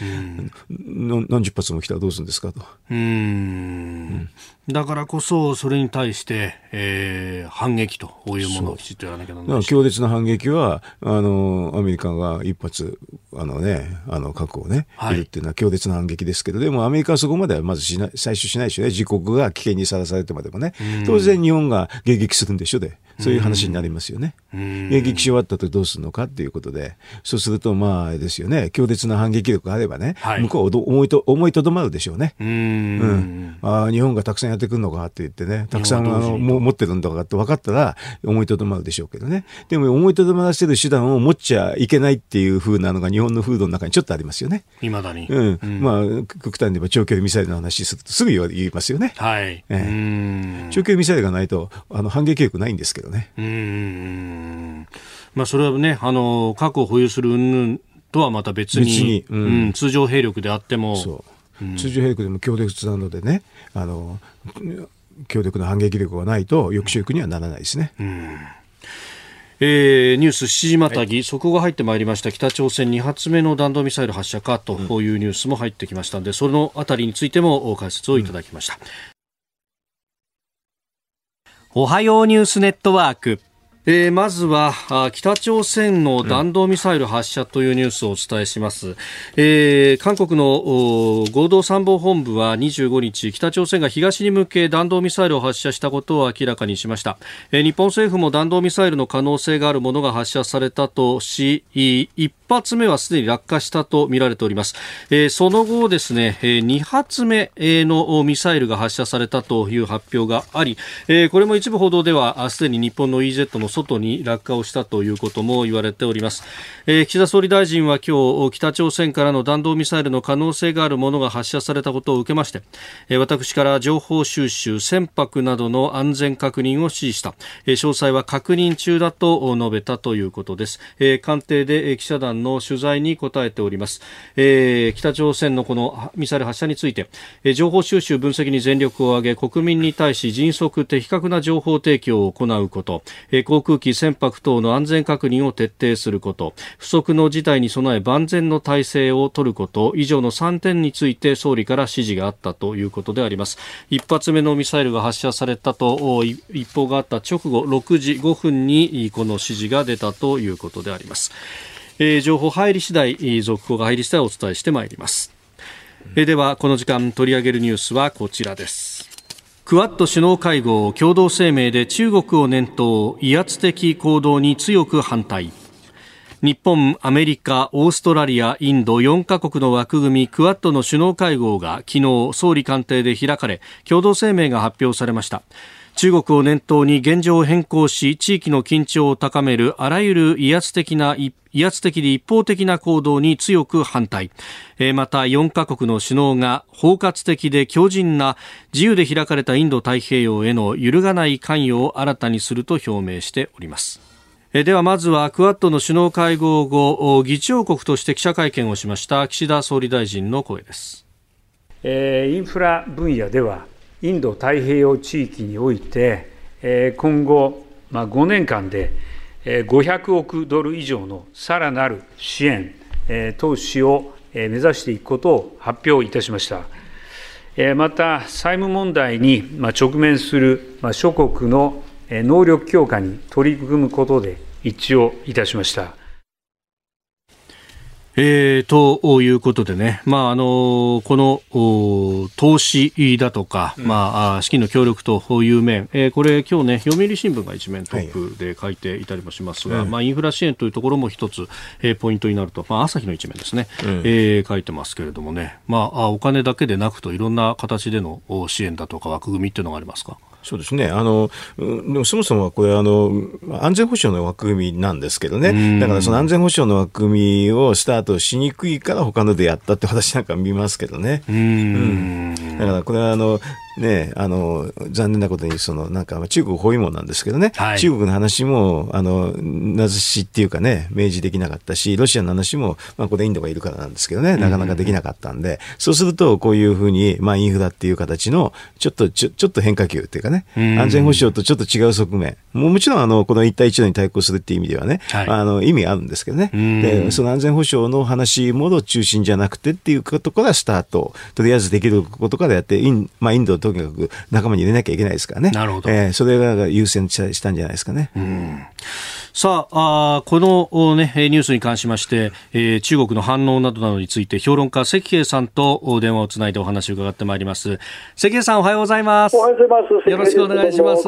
何十発も来たらどうするんですかと。うん、だからこそ、それに対して、えー、反撃というものをきちっとやらなきゃならない強烈な反撃は、あの、アメリカが一発、あのね、あの、核をね、はい、いるっていうのは強烈な反撃ですけど、でもアメリカはそこまではまずしない、最初しないでしょね。自国が危険にさらされてまでもね。当然日本が迎撃するんでしょで。そういう話になりますよね。迎撃し終わったとどうするのかっていうことで、そうすると、まあ、ですよね、強烈な反撃力があればね、はい、向こう思いと思いとどまるでしょうね。うんうんああ、日本がたくさんやってくるのかって言ってね、たくさんあのも持ってるんだかって分かったら、思いとどまるでしょうけどね。でも、思いとどまらせる手段を持っちゃいけないっていうふうなのが日本の風土の中にちょっとありますよね。いまだに。うん。うん、まあ、極端に言えば長距離ミサイルの話するとすぐ言いますよね。はい。えー、長距離ミサイルがないと、あの、反撃力ないんですけどね。うん。まあ、それはね、あの、核を保有する云々とはまた別に、別にうん、うん、通常兵力であっても、う。ん、通常兵力でも強力なのでね、あの、強力な反撃力がないと抑止力にはならないですね。うん。えー、ニュース7時またぎ、はい、速報が入ってまいりました。北朝鮮2発目の弾道ミサイル発射かというニュースも入ってきましたので、そのあたりについても解説をいただきました、うん、おはようニュースネットワーク。えー、まずは北朝鮮の弾道ミサイル発射というニュースをお伝えします、えー、韓国の合同参謀本部は25日北朝鮮が東に向け弾道ミサイルを発射したことを明らかにしました、えー、日本政府も弾道ミサイルの可能性があるものが発射されたとし一発目はすでに落下したとみられております、えー、その後ですね、え、2発目のミサイルが発射されたという発表があり、えー、これも一部報道ではすでに日本の EZ の外に落下をしたということも言われております、えー、岸田総理大臣は今日北朝鮮からの弾道ミサイルの可能性があるものが発射されたことを受けまして、えー、私から情報収集船舶などの安全確認を指示した、えー、詳細は確認中だと述べたということです、えー、官邸で記者団の取材に答えております、えー、北朝鮮のこのミサイル発射について、えー、情報収集分析に全力を挙げ国民に対し迅速的確な情報提供を行うこと、えー、航空機船舶等の安全確認を徹底すること。不測の事態に備え万全の体制を取ること。以上の3点について総理から指示があったということであります。一発目のミサイルが発射されたと一報があった直後6時5分にこの指示が出たということであります、えー、情報入り次第続報が入り次第お伝えしてまいります。えではこの時間取り上げるニュースはこちらです。クアッド首脳会合共同声明で中国を念頭威圧的行動に強く反対。日本、アメリカ、オーストラリア、インド4カ国の枠組みクアッドの首脳会合が昨日総理官邸で開かれ共同声明が発表されました。中国を念頭に現状を変更し地域の緊張を高めるあらゆる威圧的な威圧的で一方的な行動に強く反対。また4カ国の首脳が包括的で強靭な自由で開かれたインド太平洋への揺るがない関与を新たにすると表明しております。ではまずはクアッドの首脳会合後議長国として記者会見をしました岸田総理大臣の声です、えインフラ分野ではインド太平洋地域において、今後5年間で500億ドル以上のさらなる支援、投資を目指していくことを発表いたしました。また、債務問題に直面する諸国の能力強化に取り組むことで一致をいたしました。えー、ということでね、まああのこの投資だとか、うん、まあ、資金の協力という面、えー、これ、今日ね、読売新聞が一面トップで書いていたりもしますが、はい、まあ、インフラ支援というところも一つ、えー、ポイントになると、まあ、朝日の一面ですね、うん、えー、書いてますけれどもね、まあ、お金だけでなくと、いろんな形での支援だとか、枠組みっていうのがありますか？そうですね。あの、そもそもこれ、あの、安全保障の枠組みなんですけどね。だからその安全保障の枠組みをスタートしにくいから他のでやったって私なんか見ますけどね。うん。だからこれはあの、ね、あの残念なことにそのなんか中国包囲網なんですけどね、はい、中国の話もあのなずしっていうかね明示できなかったしロシアの話も、まあ、これインドがいるからなんですけどねなかなかできなかったんで、うん、そうするとこういうふうに、まあ、インフラっていう形のちょっとちょちょっと変化球っていうかね、うん、安全保障とちょっと違う側面。ももちろんあのこの一帯一路に対抗するっていう意味ではね、はい、あの意味あるんですけどね、うん、でその安全保障の話もの中心じゃなくてっていうことからスタート。とりあえずできることからやってイン,、まあ、インドとにかく仲間に入れなきゃいけないですからね。なるほど。えー、それが優先したんじゃないですかね。うん。さああ、この、ね、ニュースに関しまして、えー、中国の反応などなどについて評論家関平さんと電話をつないでお話を伺ってまいります。関平さんおはようございます。おはようございます。よろしくお願いします。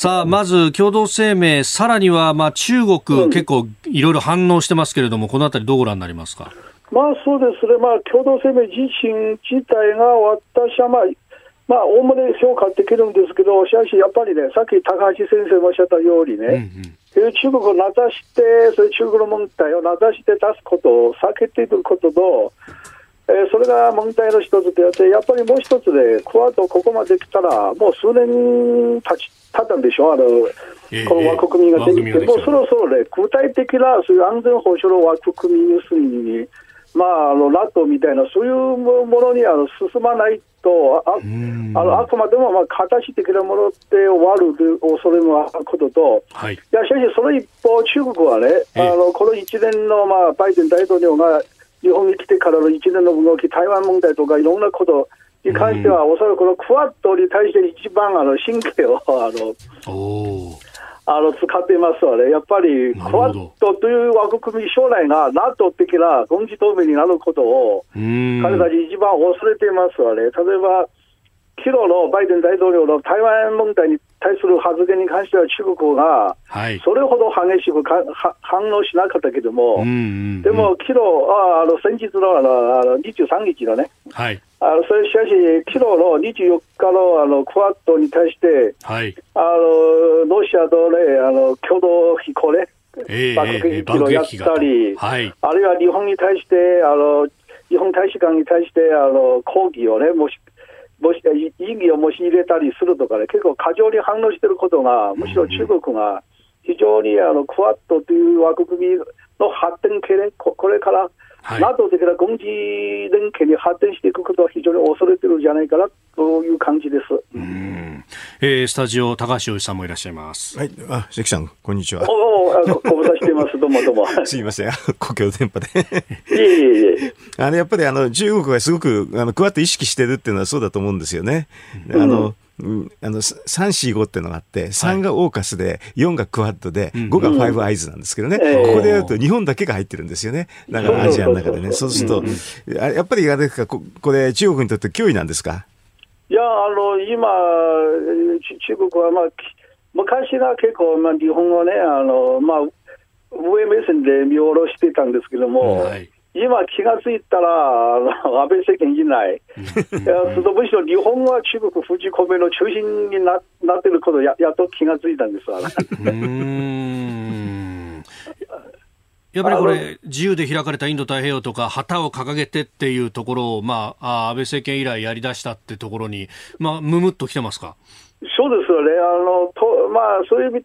さあまず共同声明さらにはまあ中国、うん、結構いろいろ反応してますけれどもこのあたりどうご覧になりますか？まあそうですね、まあ、共同声明自身自体が私はまあまあ、おおむね評価できるんですけど、しかしやっぱりね、さっき高橋先生もおっしゃったようにね、うんうん、中国を名指して、そういう中国の問題を名指して出すことを避けていることと、えー、それが問題の一つであって、やっぱりもう一つで、クワッドここまで来たら、もう数年経ち経ったんでしょ、あの、えー、この枠組みができて、えー、もうそろそろね、具体的なそういう安全保障の枠組み要するに、まあ、あの、ラットみたいな、そういうものにあの進まないと、ああのあくまでもまあ形的なもので終わる恐れもあることと、はい、いやしかし、その一方、中国はね、あのこの一連の、まあ、バイデン大統領が日本に来てからの一連の動き、台湾問題とかいろんなことに関しては、おそらくこのクワッドに対して一番あの神経をあのあの使っていますわね、やっぱりクワッドという枠組み、将来が NATO 的な軍事同盟になることを、彼たち一番恐れていますわね、例えば、昨日のバイデン大統領の台湾問題に対する発言に関しては、中国がそれほど激しくか、反応しなかったけども、でも昨日ああの先日のあのあの23日のね、はい、あのそれしかし、昨日の24日のあのクワッドに対して、はい、あのロシアと、ね、あの共同飛行ね、えー、爆撃機をやったり、はい、あるいは日本に対して、あの日本大使館に対してあの抗議をね、もしもし異議を申し入れたりするとかね、結構過剰に反応していることが、むしろ中国が非常にあのクワッドという枠組みの発展系ね、これからはい、NATO 的な軍事連携に発展していくことは非常に恐れてるんじゃないかなという感じです。うん、えー、スタジオ高橋洋さんもいらっしゃいます。はい、あ関さんこんにちは。おお、ご無沙汰してます。<laughs> どうもどうも。すみません、<laughs> 公共電波でいえいえいえ。あのやっぱりあの中国がすごくあのクワッド意識してるっていうのはそうだと思うんですよね。うん、あのうん、あの3、4、5っていうのがあって、3がオーカスで、4がクワッドで、5がファイブアイズなんですけどね、ここでやると日本だけが入ってるんですよね。だからアジアの中でね。そうすると、やっぱりあれですか、これ中国にとって脅威なんですか？いや、あの、今、中国は、まあ、昔は結構、まあ、日本語ね、あの、まあ、上目線で見下ろしてたんですけども、はい今気がついたら、安倍政権以内、いやむしろ日本は中国封じ込めの中心にななってることや、やっと気がついたんですわ。やっぱりこれ、自由で開かれたインド太平洋とか、旗を掲げてっていうところを、まあ、安倍政権以来やりだしたってところに、まあ、むむっときてますか？そうですよね。あのとまあ、そういう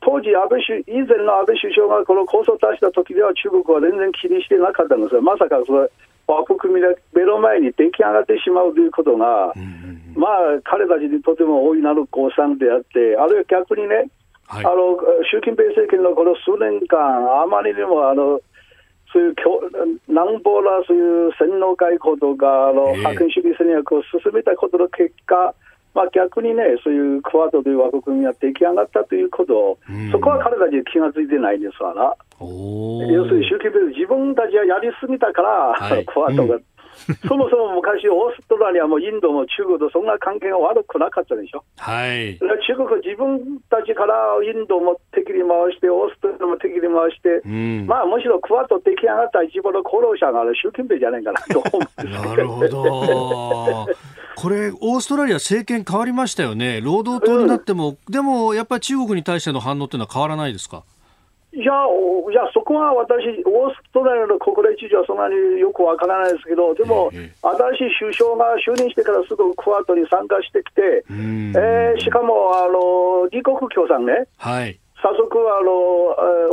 当時安倍首、以前の安倍首相がこの構想を出した時では中国は全然気にしてなかったんですが、まさかそれ、枠組みで目の前に出来上がってしまうということが、まあ、彼たちにとても大いなる誤算であって、あるいは逆にね、はい、あの習近平政権のこの数年間、あまりにもあのそういう南方なそういう洗脳外交とか、あの覇権主義戦略を進めたことの結果、まあ、逆にね、そういうクワッドという枠組みが出来上がったということを、そこは彼たち気が付いてないんですわな。要するに習近平、自分たちはやりすぎたから、はい、<laughs> クワッドが、うん、<laughs> そもそも昔、オーストラリアもインドも中国とそんな関係が悪くなかったでしょ。はい、中国、自分たちからインドも敵に回して、オーストラリアも敵に回して、うん、まあむしろクワッド出来上がった一番の功労者が習近平じゃないかなと思うんですなるほど。これ、オーストラリア、政権変わりましたよね、労働党になっても、うん、でもやっぱり中国に対しての反応っていうのは変わらないですか？いや、いやそこは私、オーストラリアの国連知事はそんなによくわからないですけど、でも、新しい首相が就任してからすぐクワッドに参加してきて、えー、しかもあの李克強さんね、はい、早速あの、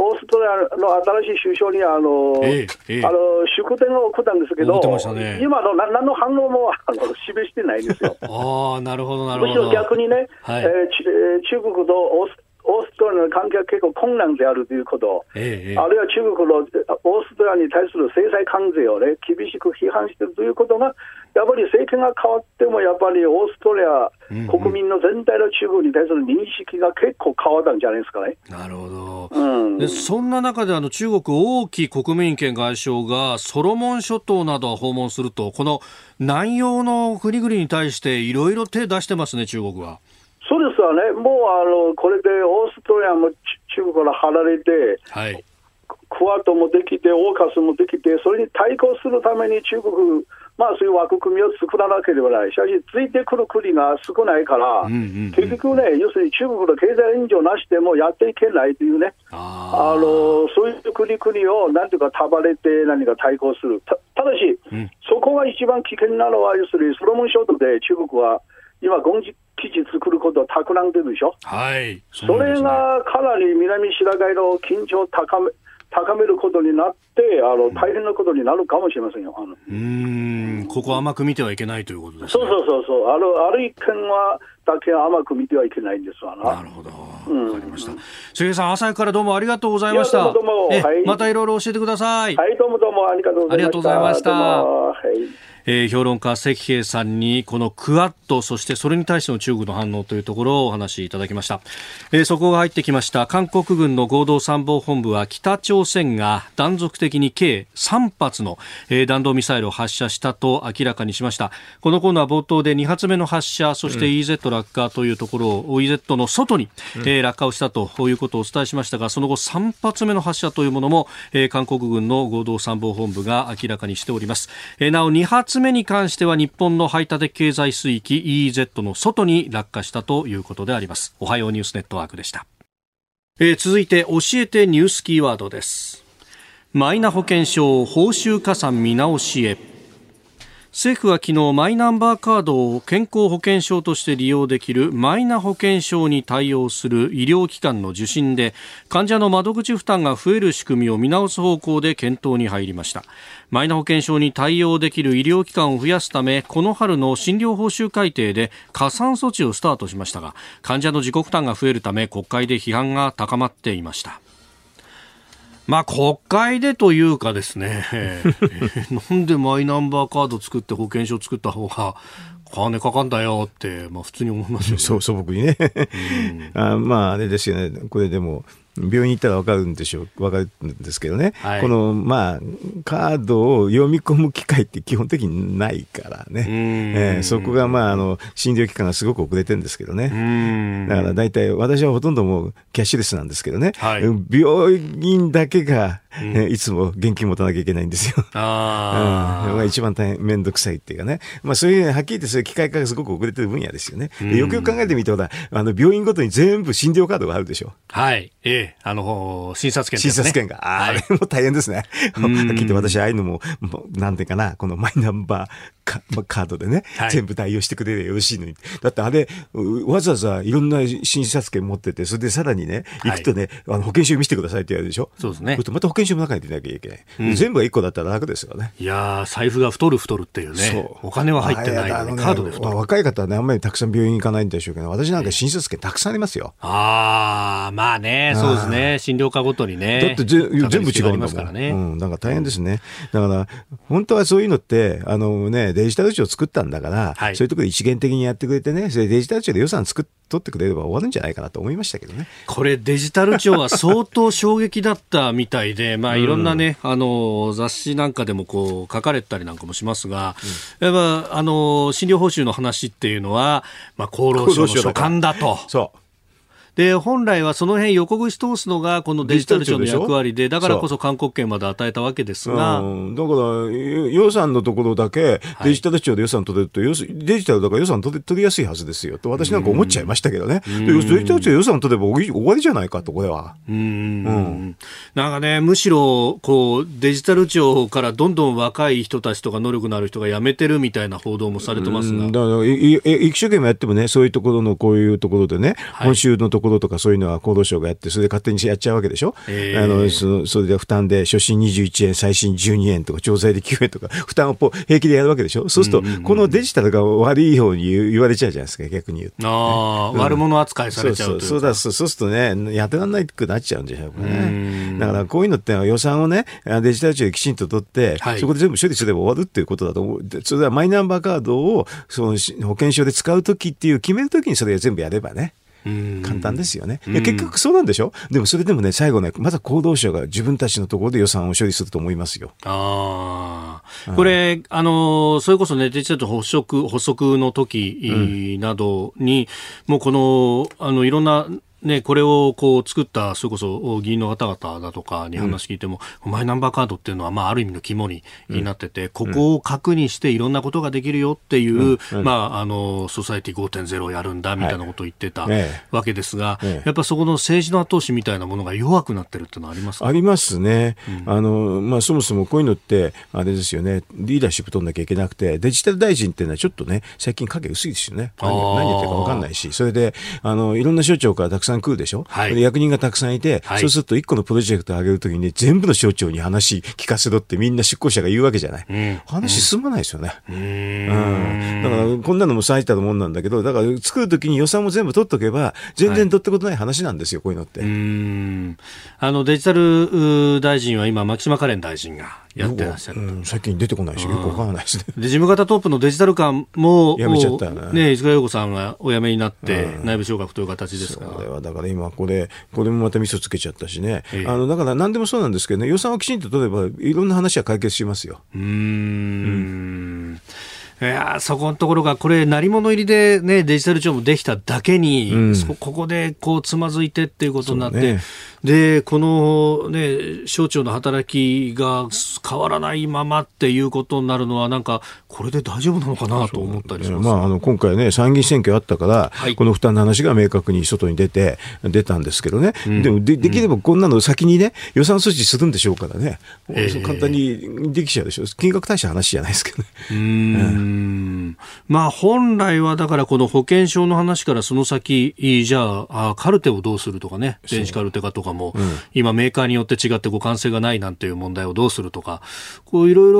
オーストラリアの新しい首相にあの、ええ、あの祝電を送ったんですけど、ね、今の何の反応も <laughs> あの示してないんですよ。あなるほどなるほど。むしろ逆にね、はい、えー、中国とオースオーストラリアの関係は結構困難であるということ、ええ、あるいは中国のオーストラリアに対する制裁関税を、ね、厳しく批判しているということが、やっぱり政権が変わっても、やっぱりオーストラリア、国民の全体の中国に対する認識が結構変わったんじゃないですかね。なるほど、うん、でそんな中であの中国、王毅国民権外相がソロモン諸島などを訪問すると、この南洋の国々に対していろいろ手出してますね、中国は。そうですわね、もうあのこれでオーストラリアも中国から離れて、はい、クワッドもできて、オーカスもできて、それに対抗するために中国、まあ、そういう枠組みを作らなければない、しかし、ついてくる国が少ないから、うんうんうん、結局ね、要するに中国の経済援助なしでもやっていけないというね、あのそういう国々をなんていうか束ねて何か対抗する、たただし、うん、そこが一番危険なのは、要するにソロモン諸島で中国は今、軍事基地作ることを企んでるでしょ？はい。そ、ね,、れがかなり南シナ海の緊張を高め、高めることになって、あの大変なことになるかもしれませんよ。あのうんここ甘く見てはいけないということですね。そうそうそうそう。あるある一見はだけ甘く見てはいけないんですわな。なるほど。わ、かりました。杉江さん、朝からどうもありがとうございました。どうもどうも、はい、またいろいろ教えてください。はい、どうもどうもありがとうございました。ありがとうございました。はい。えー、評論家関平さんにこのクアッドそしてそれに対しての中国の反応というところをお話しいただきました、えー、そこが入ってきました。韓国軍の合同参謀本部は北朝鮮が断続的に計3発の、えー、弾道ミサイルを発射したと明らかにしました。このコーナー冒頭で2発目の発射そして EZ 落下というところを、うん、EZ の外に、えー、落下をしたということをお伝えしましたがその後3発目の発射というものも、えー、韓国軍の合同参謀本部が明らかにしております、えー、なお2発目に関しては日本の排他的経済水域 EEZ の外に落下したということであります。おはようニュースネットワークでした、えー、続いて教えてニュースキーワードです。マイナ保険証報酬加算見直しへ。政府は昨日マイナンバーカードを健康保険証として利用できるマイナ保険証に対応する医療機関の受診で患者の窓口負担が増える仕組みを見直す方向で検討に入りました。マイナ保険証に対応できる医療機関を増やすためこの春の診療報酬改定で加算措置をスタートしましたが患者の自己負担が増えるため国会で批判が高まっていました。まあ、国会でというかですね、<laughs> なんでマイナンバーカード作って保険証作った方が金かかんだよって、まあ普通に思いますよね。そう、素朴にね。あまあ、あれですよね。これでも、病院行ったら分かるんでしょう分かるんですけどね、はい、このまあカードを読み込む機会って基本的にないからね、えー、そこがまああの診療期間がすごく遅れてるんですけどね。だから大体私はほとんどもうキャッシュレスなんですけどね、はい、病院だけが、うん、いつも現金持たなきゃいけないんですよ。あうん、一番大変面倒くさいっていうかね、まあ、そういうはっきり言ってそういう機械化がすごく遅れてる分野ですよね。よくよく考えてみてほらあの病院ごとに全部診療カードがあるでしょ。はい、ええあの、診察券、ね、診察券が。あれも大変ですね。<laughs> はっきり言って私、ああいうのも、なんていうかな、このマイナンバーカ <laughs> カードでね、はい、全部代用してくれればよろしいのに。だってあれ、わざわざいろんな診察券持ってて、それでさらにね、行くとね、はい、あの保険証見せてくださいって言われるでしょ？そうですね。また保険証も中に出なきゃいけない。うん、全部が1個だったら楽ですよね。いや財布が太る太るっていうね。お金は入ってないね、カードで太る。若い方はね、あんまりたくさん病院行かないんでしょうけど、私なんか診察券たくさんありますよ。ああ、まあね、そうですね。診療科ごとにね。だって全部違うんだもん。ね、うん、なんか大変ですね。だから、本当はそういうのって、あのね、デジタル庁作ったんだから、はい、そういうところで一元的にやってくれてね、それデジタル庁で予算作っ取ってくれれば終わるんじゃないかなと思いましたけどね。これデジタル庁は相当衝撃だったみたいで、まあいろんなね、うん、あの雑誌なんかでもこう書かれたりなんかもしますが、うん、やっぱあの診療報酬の話っていうのは、まあ厚労省の所管だと。そう。で本来はその辺横串通すのがこのデジタル庁の役割でだからこそ勧告権まで与えたわけですが、うん、だから予算のところだけデジタル庁で予算取れると、はい、デジタルだから予算取りやすいはずですよ。と私なんか思っちゃいましたけどね、デジタル庁予算取れば終わりじゃないかとこれは。うん。うん。なんかねむしろこうデジタル庁からどんどん若い人たちとか能力のある人が辞めてるみたいな報道もされてますが、だから一生懸命やってもねそういうところのこういうところでね、はい、今週のところとかそういうのは厚労省がやって、それで勝手にやっちゃうわけでしょ？えー、あのそそれで負担で初診21円、最新12円とか、調剤で9円とか、負担を平気でやるわけでしょ？そうすると、このデジタルが悪いように言われちゃうじゃないですか、逆に言うと、ね、ああ、うん、悪者扱いされちゃうそうそうだそうするとね、やってらんないくなっちゃうんでしょうね。だからこういうのって予算をね、デジタル庁できちんと取って、はい、そこで全部処理すれば終わるっていうことだと思う。それはマイナンバーカードをその保険証で使うときっていう決めるときにそれを全部やればね。簡単ですよね。いや結局そうなんでしょ？でもそれでもね、最後ね、まだ厚労省が自分たちのところで予算を処理すると思いますよ。ああ。これ、あの、それこそね、デジタル発足、発足の時などに、うん、もうこの、あの、いろんな、ね、これをこう作ったそれこそ議員の方々だとかに話聞いても、うん、マイナンバーカードっていうのは、まあ、ある意味の肝になってて、うん、ここを核にしていろんなことができるよっていう、うん、まあ、あのソサエティ5.0をやるんだみたいなことを言ってたわけですが、はい、やっぱそこの政治の後押しみたいなものが弱くなってるっていうのはありますか？ありますね、あのまあ、そもそもこういうのってあれですよね。リーダーシップ取んなきゃいけなくてデジタル大臣っていうのはちょっとね最近影薄いですよね。何何言ってるか分かんないしそれであのいろんな省庁からたくさん来るでしょ、はい、役人がたくさんいて、はい、そうすると1個のプロジェクトを上げるときに、全部の省庁に話聞かせろってみんな執行者が言うわけじゃない。うん、話進まないですよね。うん、だから、こんなのも最たるもんなんだけど、だから作るときに予算も全部取っとけば、全然取ってことない話なんですよ、こういうのって。あのデジタル大臣は今、牧島かれん大臣がやってらっしゃる、うん、最近出てこないし、よくわからないですね。で、事務方トップのデジタル官も、辞めちゃったよね。ね、石川陽子さんがお辞めになって、内部昇格という形ですから。それはだから今、これ、これもまた味噌つけちゃったしね。えー、あの、だから何でもそうなんですけどね、予算をきちんと取れば、いろんな話は解決しますよ。うん。うんいやそこのところが、これ、鳴り物入りで、ね、デジタル庁もできただけに、うん、ここでこうつまずいてっていうことになって、ね、でこの、ね、省庁の働きが変わらないままっていうことになるのは、なんか、これで大丈夫なのかなと思ったりします、まあ、あの今回ね、参議院選挙あったから、はい、この負担の話が明確に外に出て、出たんですけどね、うん、でもでできればこんなの先にね、予算措置するんでしょうからね、えー、簡単にできちゃうでしょ、金額大した話じゃないですけどね。うんまあ、本来はだから、この保険証の話からその先、じゃあ、カルテをどうするとかね、電子カルテ化とか。かも、うん、今メーカーによって違って互換性がないなんていう問題をどうするとか、こういろいろ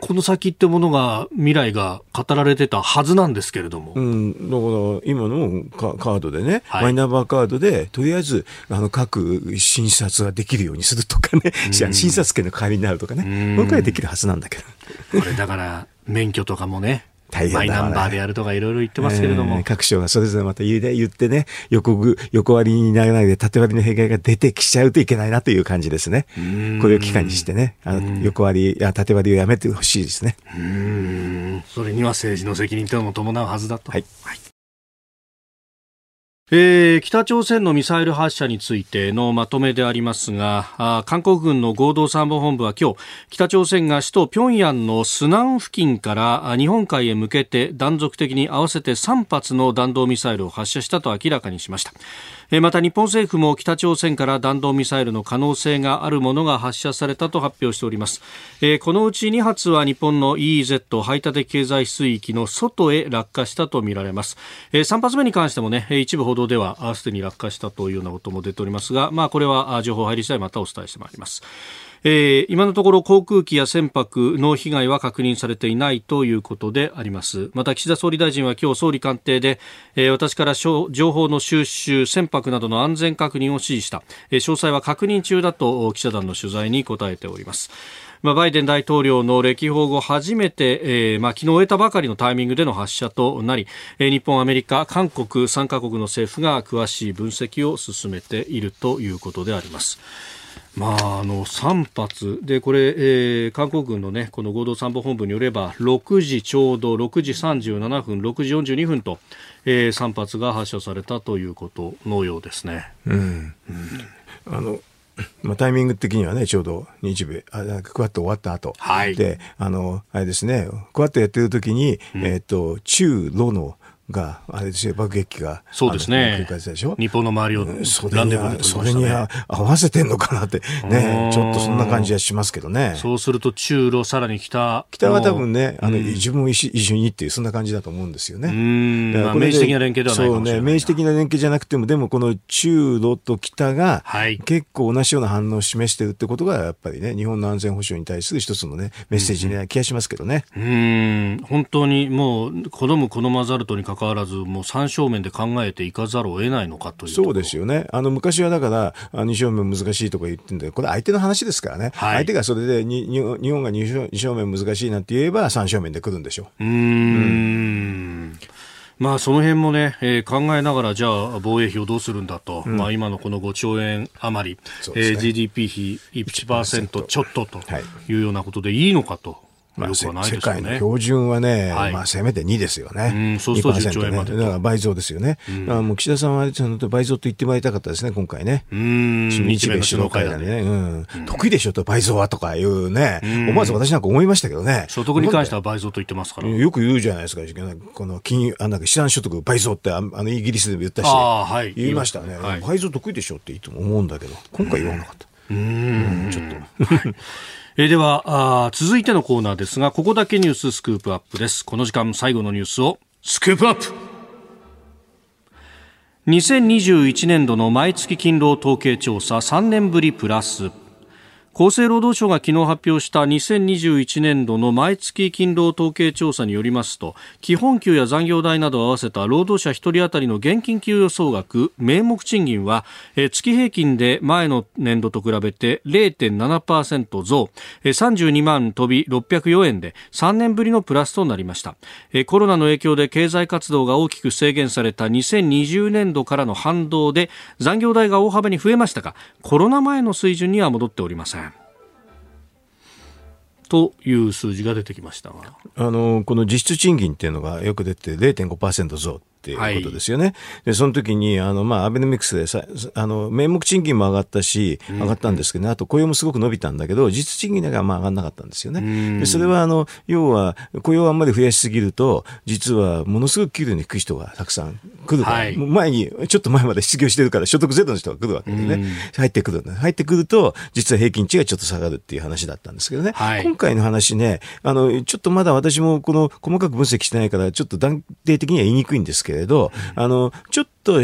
この先ってものが未来が語られてたはずなんですけれども。うん、だから今のカードでね、はい、マイナンバーカードでとりあえずあの各診察ができるようにするとかね、うん、診察券の代わりになるとかね、これくらいできるはずなんだけど。これだから免許とかもね、大変だ、マイナンバーでやるとかいろいろ言ってますけれども。えー各省がそれぞれまた言う言ってね、横ぐ、横割りにならないで縦割りの弊害が出てきちゃうといけないなという感じですね。これを機会にしてね、あの横割りや縦割りをやめてほしいですね。それには政治の責任というのも伴うはずだと。はいえー北朝鮮のミサイル発射についてのまとめでありますが韓国軍の合同参謀本部は今日北朝鮮が首都平壌のスナン付近から日本海へ向けて断続的に合わせて3発の弾道ミサイルを発射したと明らかにしました。また日本政府も北朝鮮から弾道ミサイルの可能性があるものが発射されたと発表しております、このうち2発は日本の EEZ 排他的経済水域の外へ落下したとみられます、え3発目に関してもね一部報道ではすでに落下したというようなことも出ておりますがまあこれは情報入り次第またお伝えしてまいります。えー今のところ航空機や船舶の被害は確認されていないということであります。また岸田総理大臣は今日総理官邸で、えー私から情報の収集船舶などの安全確認を指示した、えー詳細は確認中だと記者団の取材に答えております。まあ、バイデン大統領の歴訪後初めて、えーまあ、昨日終えたばかりのタイミングでの発射となり、えー日本、アメリカ、韓国3カ国の政府が詳しい分析を進めているということであります。まあ、あの3発。でこれ、えー韓国軍の、ね、この合同参謀本部によれば6時ちょうど6時37分6時42分と、え3発が発射されたということのようですね。あの、まあ、タイミング的にはね、ちょうど日米、あなんかクワッド終わった後、はい。で、あの、あれですね、クワッドやってる時に、えっ、と、中ロのが、あれですよ、爆撃機が、そうですね。日本の周りをうんそれにそれにあ合わせてんのかなって、ね、ちょっとそんな感じはしますけどね。そうすると中ロさらに北北は多分ね、あの、うん自分も一緒一緒にっていう、そんな感じだと思うんですよね。うーん。まあ、明示的な連携ではないかもしれないそうね、明示的な連携じゃなくても、でもこの中ロと北が、はい。結構同じような反応を示してるってことが、やっぱりね、日本の安全保障に対する一つのね、メッセージになる気がしますけどね。うーん。本当にもう好む好まざるとにかかわらずもう三正面で考えていかざるを得ないのかというそうですよよね。あの、昔はだから、あ二正面難しいとか言ってんだけど、これ相手の話ですからね。はい。相手がそれでにに日本が二正二正面難しいなんて言えば三正面で来るんでしょう。ーん。まあその辺もね、えー考えながらじゃあ防衛費をどうするんだと、まあ今のこの5兆円余り、えー GDP 比1%ちょっととはい。いうようなことでいいのかと、まあ、世。界の標準はね、はい。まあ、せめて2ですよね。うんそうすると10兆円まで。2%とね。だから倍増ですよね。だからもう岸田さんはちゃんと倍増と言ってもらいたかったですね、今回ね。うーん日米首脳会談で。ね、うん。得意でしょと倍増はとかいうね、思わず私なんか思いましたけどね。所得に関しては倍増と言ってますから。よく言うじゃないですか、この金融、あなんか資産所得倍増ってああのイギリスでも言ったし、はい。言いましたね、はい。倍増得意でしょっていつも思うんだけど、今回言わなかった。えーではあ続いてのコーナーですがここだけニューススクープアップです。この時間最後のニュースをスクープアップ。2021年度の毎月勤労統計調査3年ぶりプラス。厚生労働省が昨日発表した2021年度の毎月勤労統計調査によりますと基本給や残業代などを合わせた労働者1人当たりの現金給与総額名目賃金は月平均で前の年度と比べて0.7%増32万飛び604円で3年ぶりのプラスとなりました。コロナの影響で経済活動が大きく制限された2020年度からの反動で残業代が大幅に増えましたがコロナ前の水準には戻っておりません。という数字が出てきましたが。あのこの実質賃金っていうのがよく出て0.5%増。っていうことですよね。で、その時に、あの、まあ、アベノミクスでさ、あの、名目賃金も上がったし、上がったんですけどね、あと雇用もすごく伸びたんだけど、実質賃金だけはまあ上がんなかったんですよね。で、それは、あの、要は、雇用をあんまり増やしすぎると、実は、ものすごく給料に低い人がたくさん来るから、はい。前に、ちょっと前まで失業してるから、所得ゼロの人が来るわけでね、入ってくるんだ。入ってくると、実は平均値がちょっと下がるっていう話だったんですけどね。はい。今回の話ね、あの、ちょっとまだ私もこの細かく分析してないから、ちょっと断定的には言いにくいんですけれど、あの、ちょっと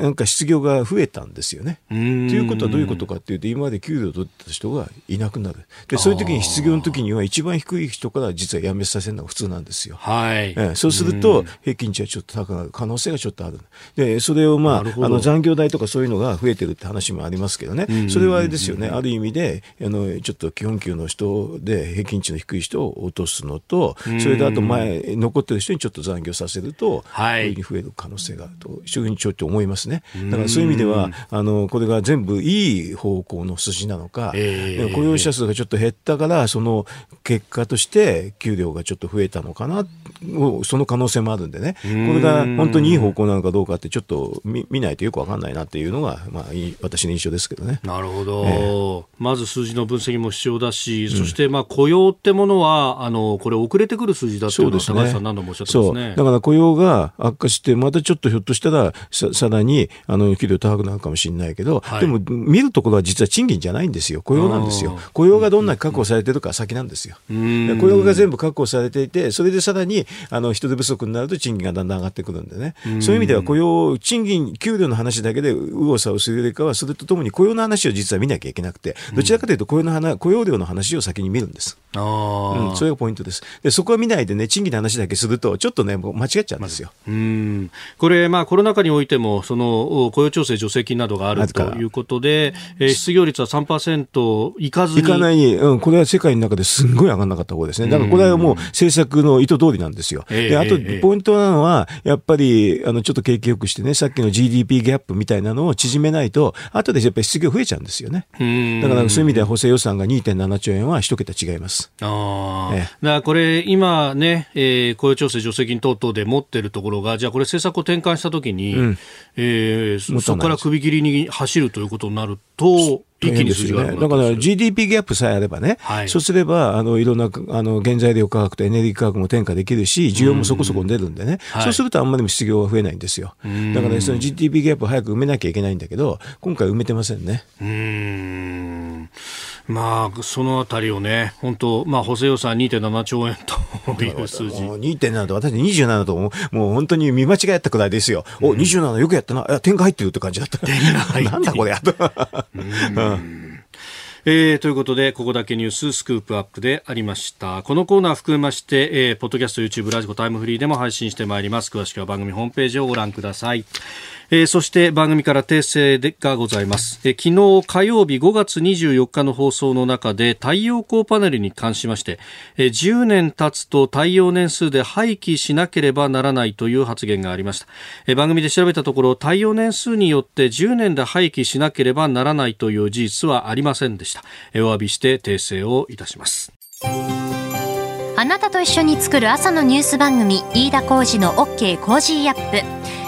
なんか失業が増えたんですよね。ということはどういうことかっていうと今まで給料を取ってた人がいなくなる。でそういう時に失業の時には一番低い人から実は辞めさせるのが普通なんですよ。はい、えそうすると平均値はちょっと高くなる可能性がちょっとある。でそれを、まあ、あの残業代とかそういうのが増えてるって話もありますけどね。それはあれですよね。ある意味であのちょっと基本給の人で平均値の低い人を落とすのとそれであと前残ってる人にちょっと残業させると、はい、こういうふうに増える可能性があるというふうにちょっと思いますね。だからそういう意味では、あの、これが全部いい方向の筋なのか、えー、雇用者数がちょっと減ったから、その結果として給料がちょっと増えたのかな、その可能性もあるんでね、これが本当にいい方向なのかどうかってちょっと見見ないとよくわかんないなっていうのが、まあ、私の印象ですけどね。なるほど。えー、まず数字の分析も必要だし、そしてまあ雇用ってものは、あの、これ遅れてくる数字だっていうのは高橋さん何度もおっしゃってますね。だから雇用が悪化して、またちょっとひょっとしたらさ、さらに、あの、給料高くなるかもしれないけど、はい、でも、見るところは実は賃金じゃないんですよ。雇用なんですよ。雇用がどんなに確保されてるか先なんですよ。雇用が全部確保されていて、それでさらに、あの、人手不足になると賃金がだんだん上がってくるんでね。そういう意味では雇用、賃金、給料の話だけで右往左往するよりかは、それとともに雇用の話を実は見なきゃいけなくて、どちらかというと雇用の話、雇用量の話を先に見るんです。あうん、それがポイントです。で、そこは見ないでね、賃金の話だけすると、ちょっとね、もう間違っちゃうんですよ。うんこれ、まあ、コロナ禍においても、その雇用調整助成金などがあるということで、えー、失業率は3%いかずに。いかないに、うん、これは世界の中ですんごい上がらなかった方ですね。だからこれはもう政策の意図通りなんですよ。で、あと、ポイントなのは、やっぱり、あの、ちょっと景気よくしてね、さっきの GDP ギャップみたいなのを縮めないと、後でやっぱり失業増えちゃうんですよね。だからそういう意味では補正予算が2.7兆円は一桁違います。ああ。ええ、だこれ、今ね、えー、雇用調整助成金等々で持ってるところが、じゃあこれ政策を転換したときに、うん、えー、そこから首切りに走るということになると、一気に数字が、ね、だから GDP ギャップさえあればね、はい、そうすればあのいろんなあの原材料価格とエネルギー価格も転嫁できるし、需要もそこそこ出るんでね、うん、そうするとあんまりも失業は増えないんですよ。だから、ね、その GDP ギャップを早く埋めなきゃいけないんだけど、今回埋めてませんね。うんまあ、そのあたりをね、本当、まあ、補正予算2.7兆円という数字。2.7と、私27と、もう本当に見間違えたくらいですよ。うん、お、27よくやったな。いや、点が入ってるって感じだった。点が入ってる。なんだこれやと。えー、ということで、ここだけニューススクープアップでありました。このコーナー含めまして、えー、ポッドキャスト、YouTube、ラジコ、タイムフリーでも配信してまいります。詳しくは番組ホームページをご覧ください。えー、そして番組から訂正がございます、えー、昨日火曜日5月24日の放送の中で太陽光パネルに関しまして、えー、10年経つと太陽年数で廃棄しなければならないという発言がありました、えー、番組で調べたところ太陽年数によって10年で廃棄しなければならないという事実はありませんでした、えー、お詫びして訂正をいたします。あなたと一緒に作る朝のニュース番組飯田浩二の OK コージーアップ。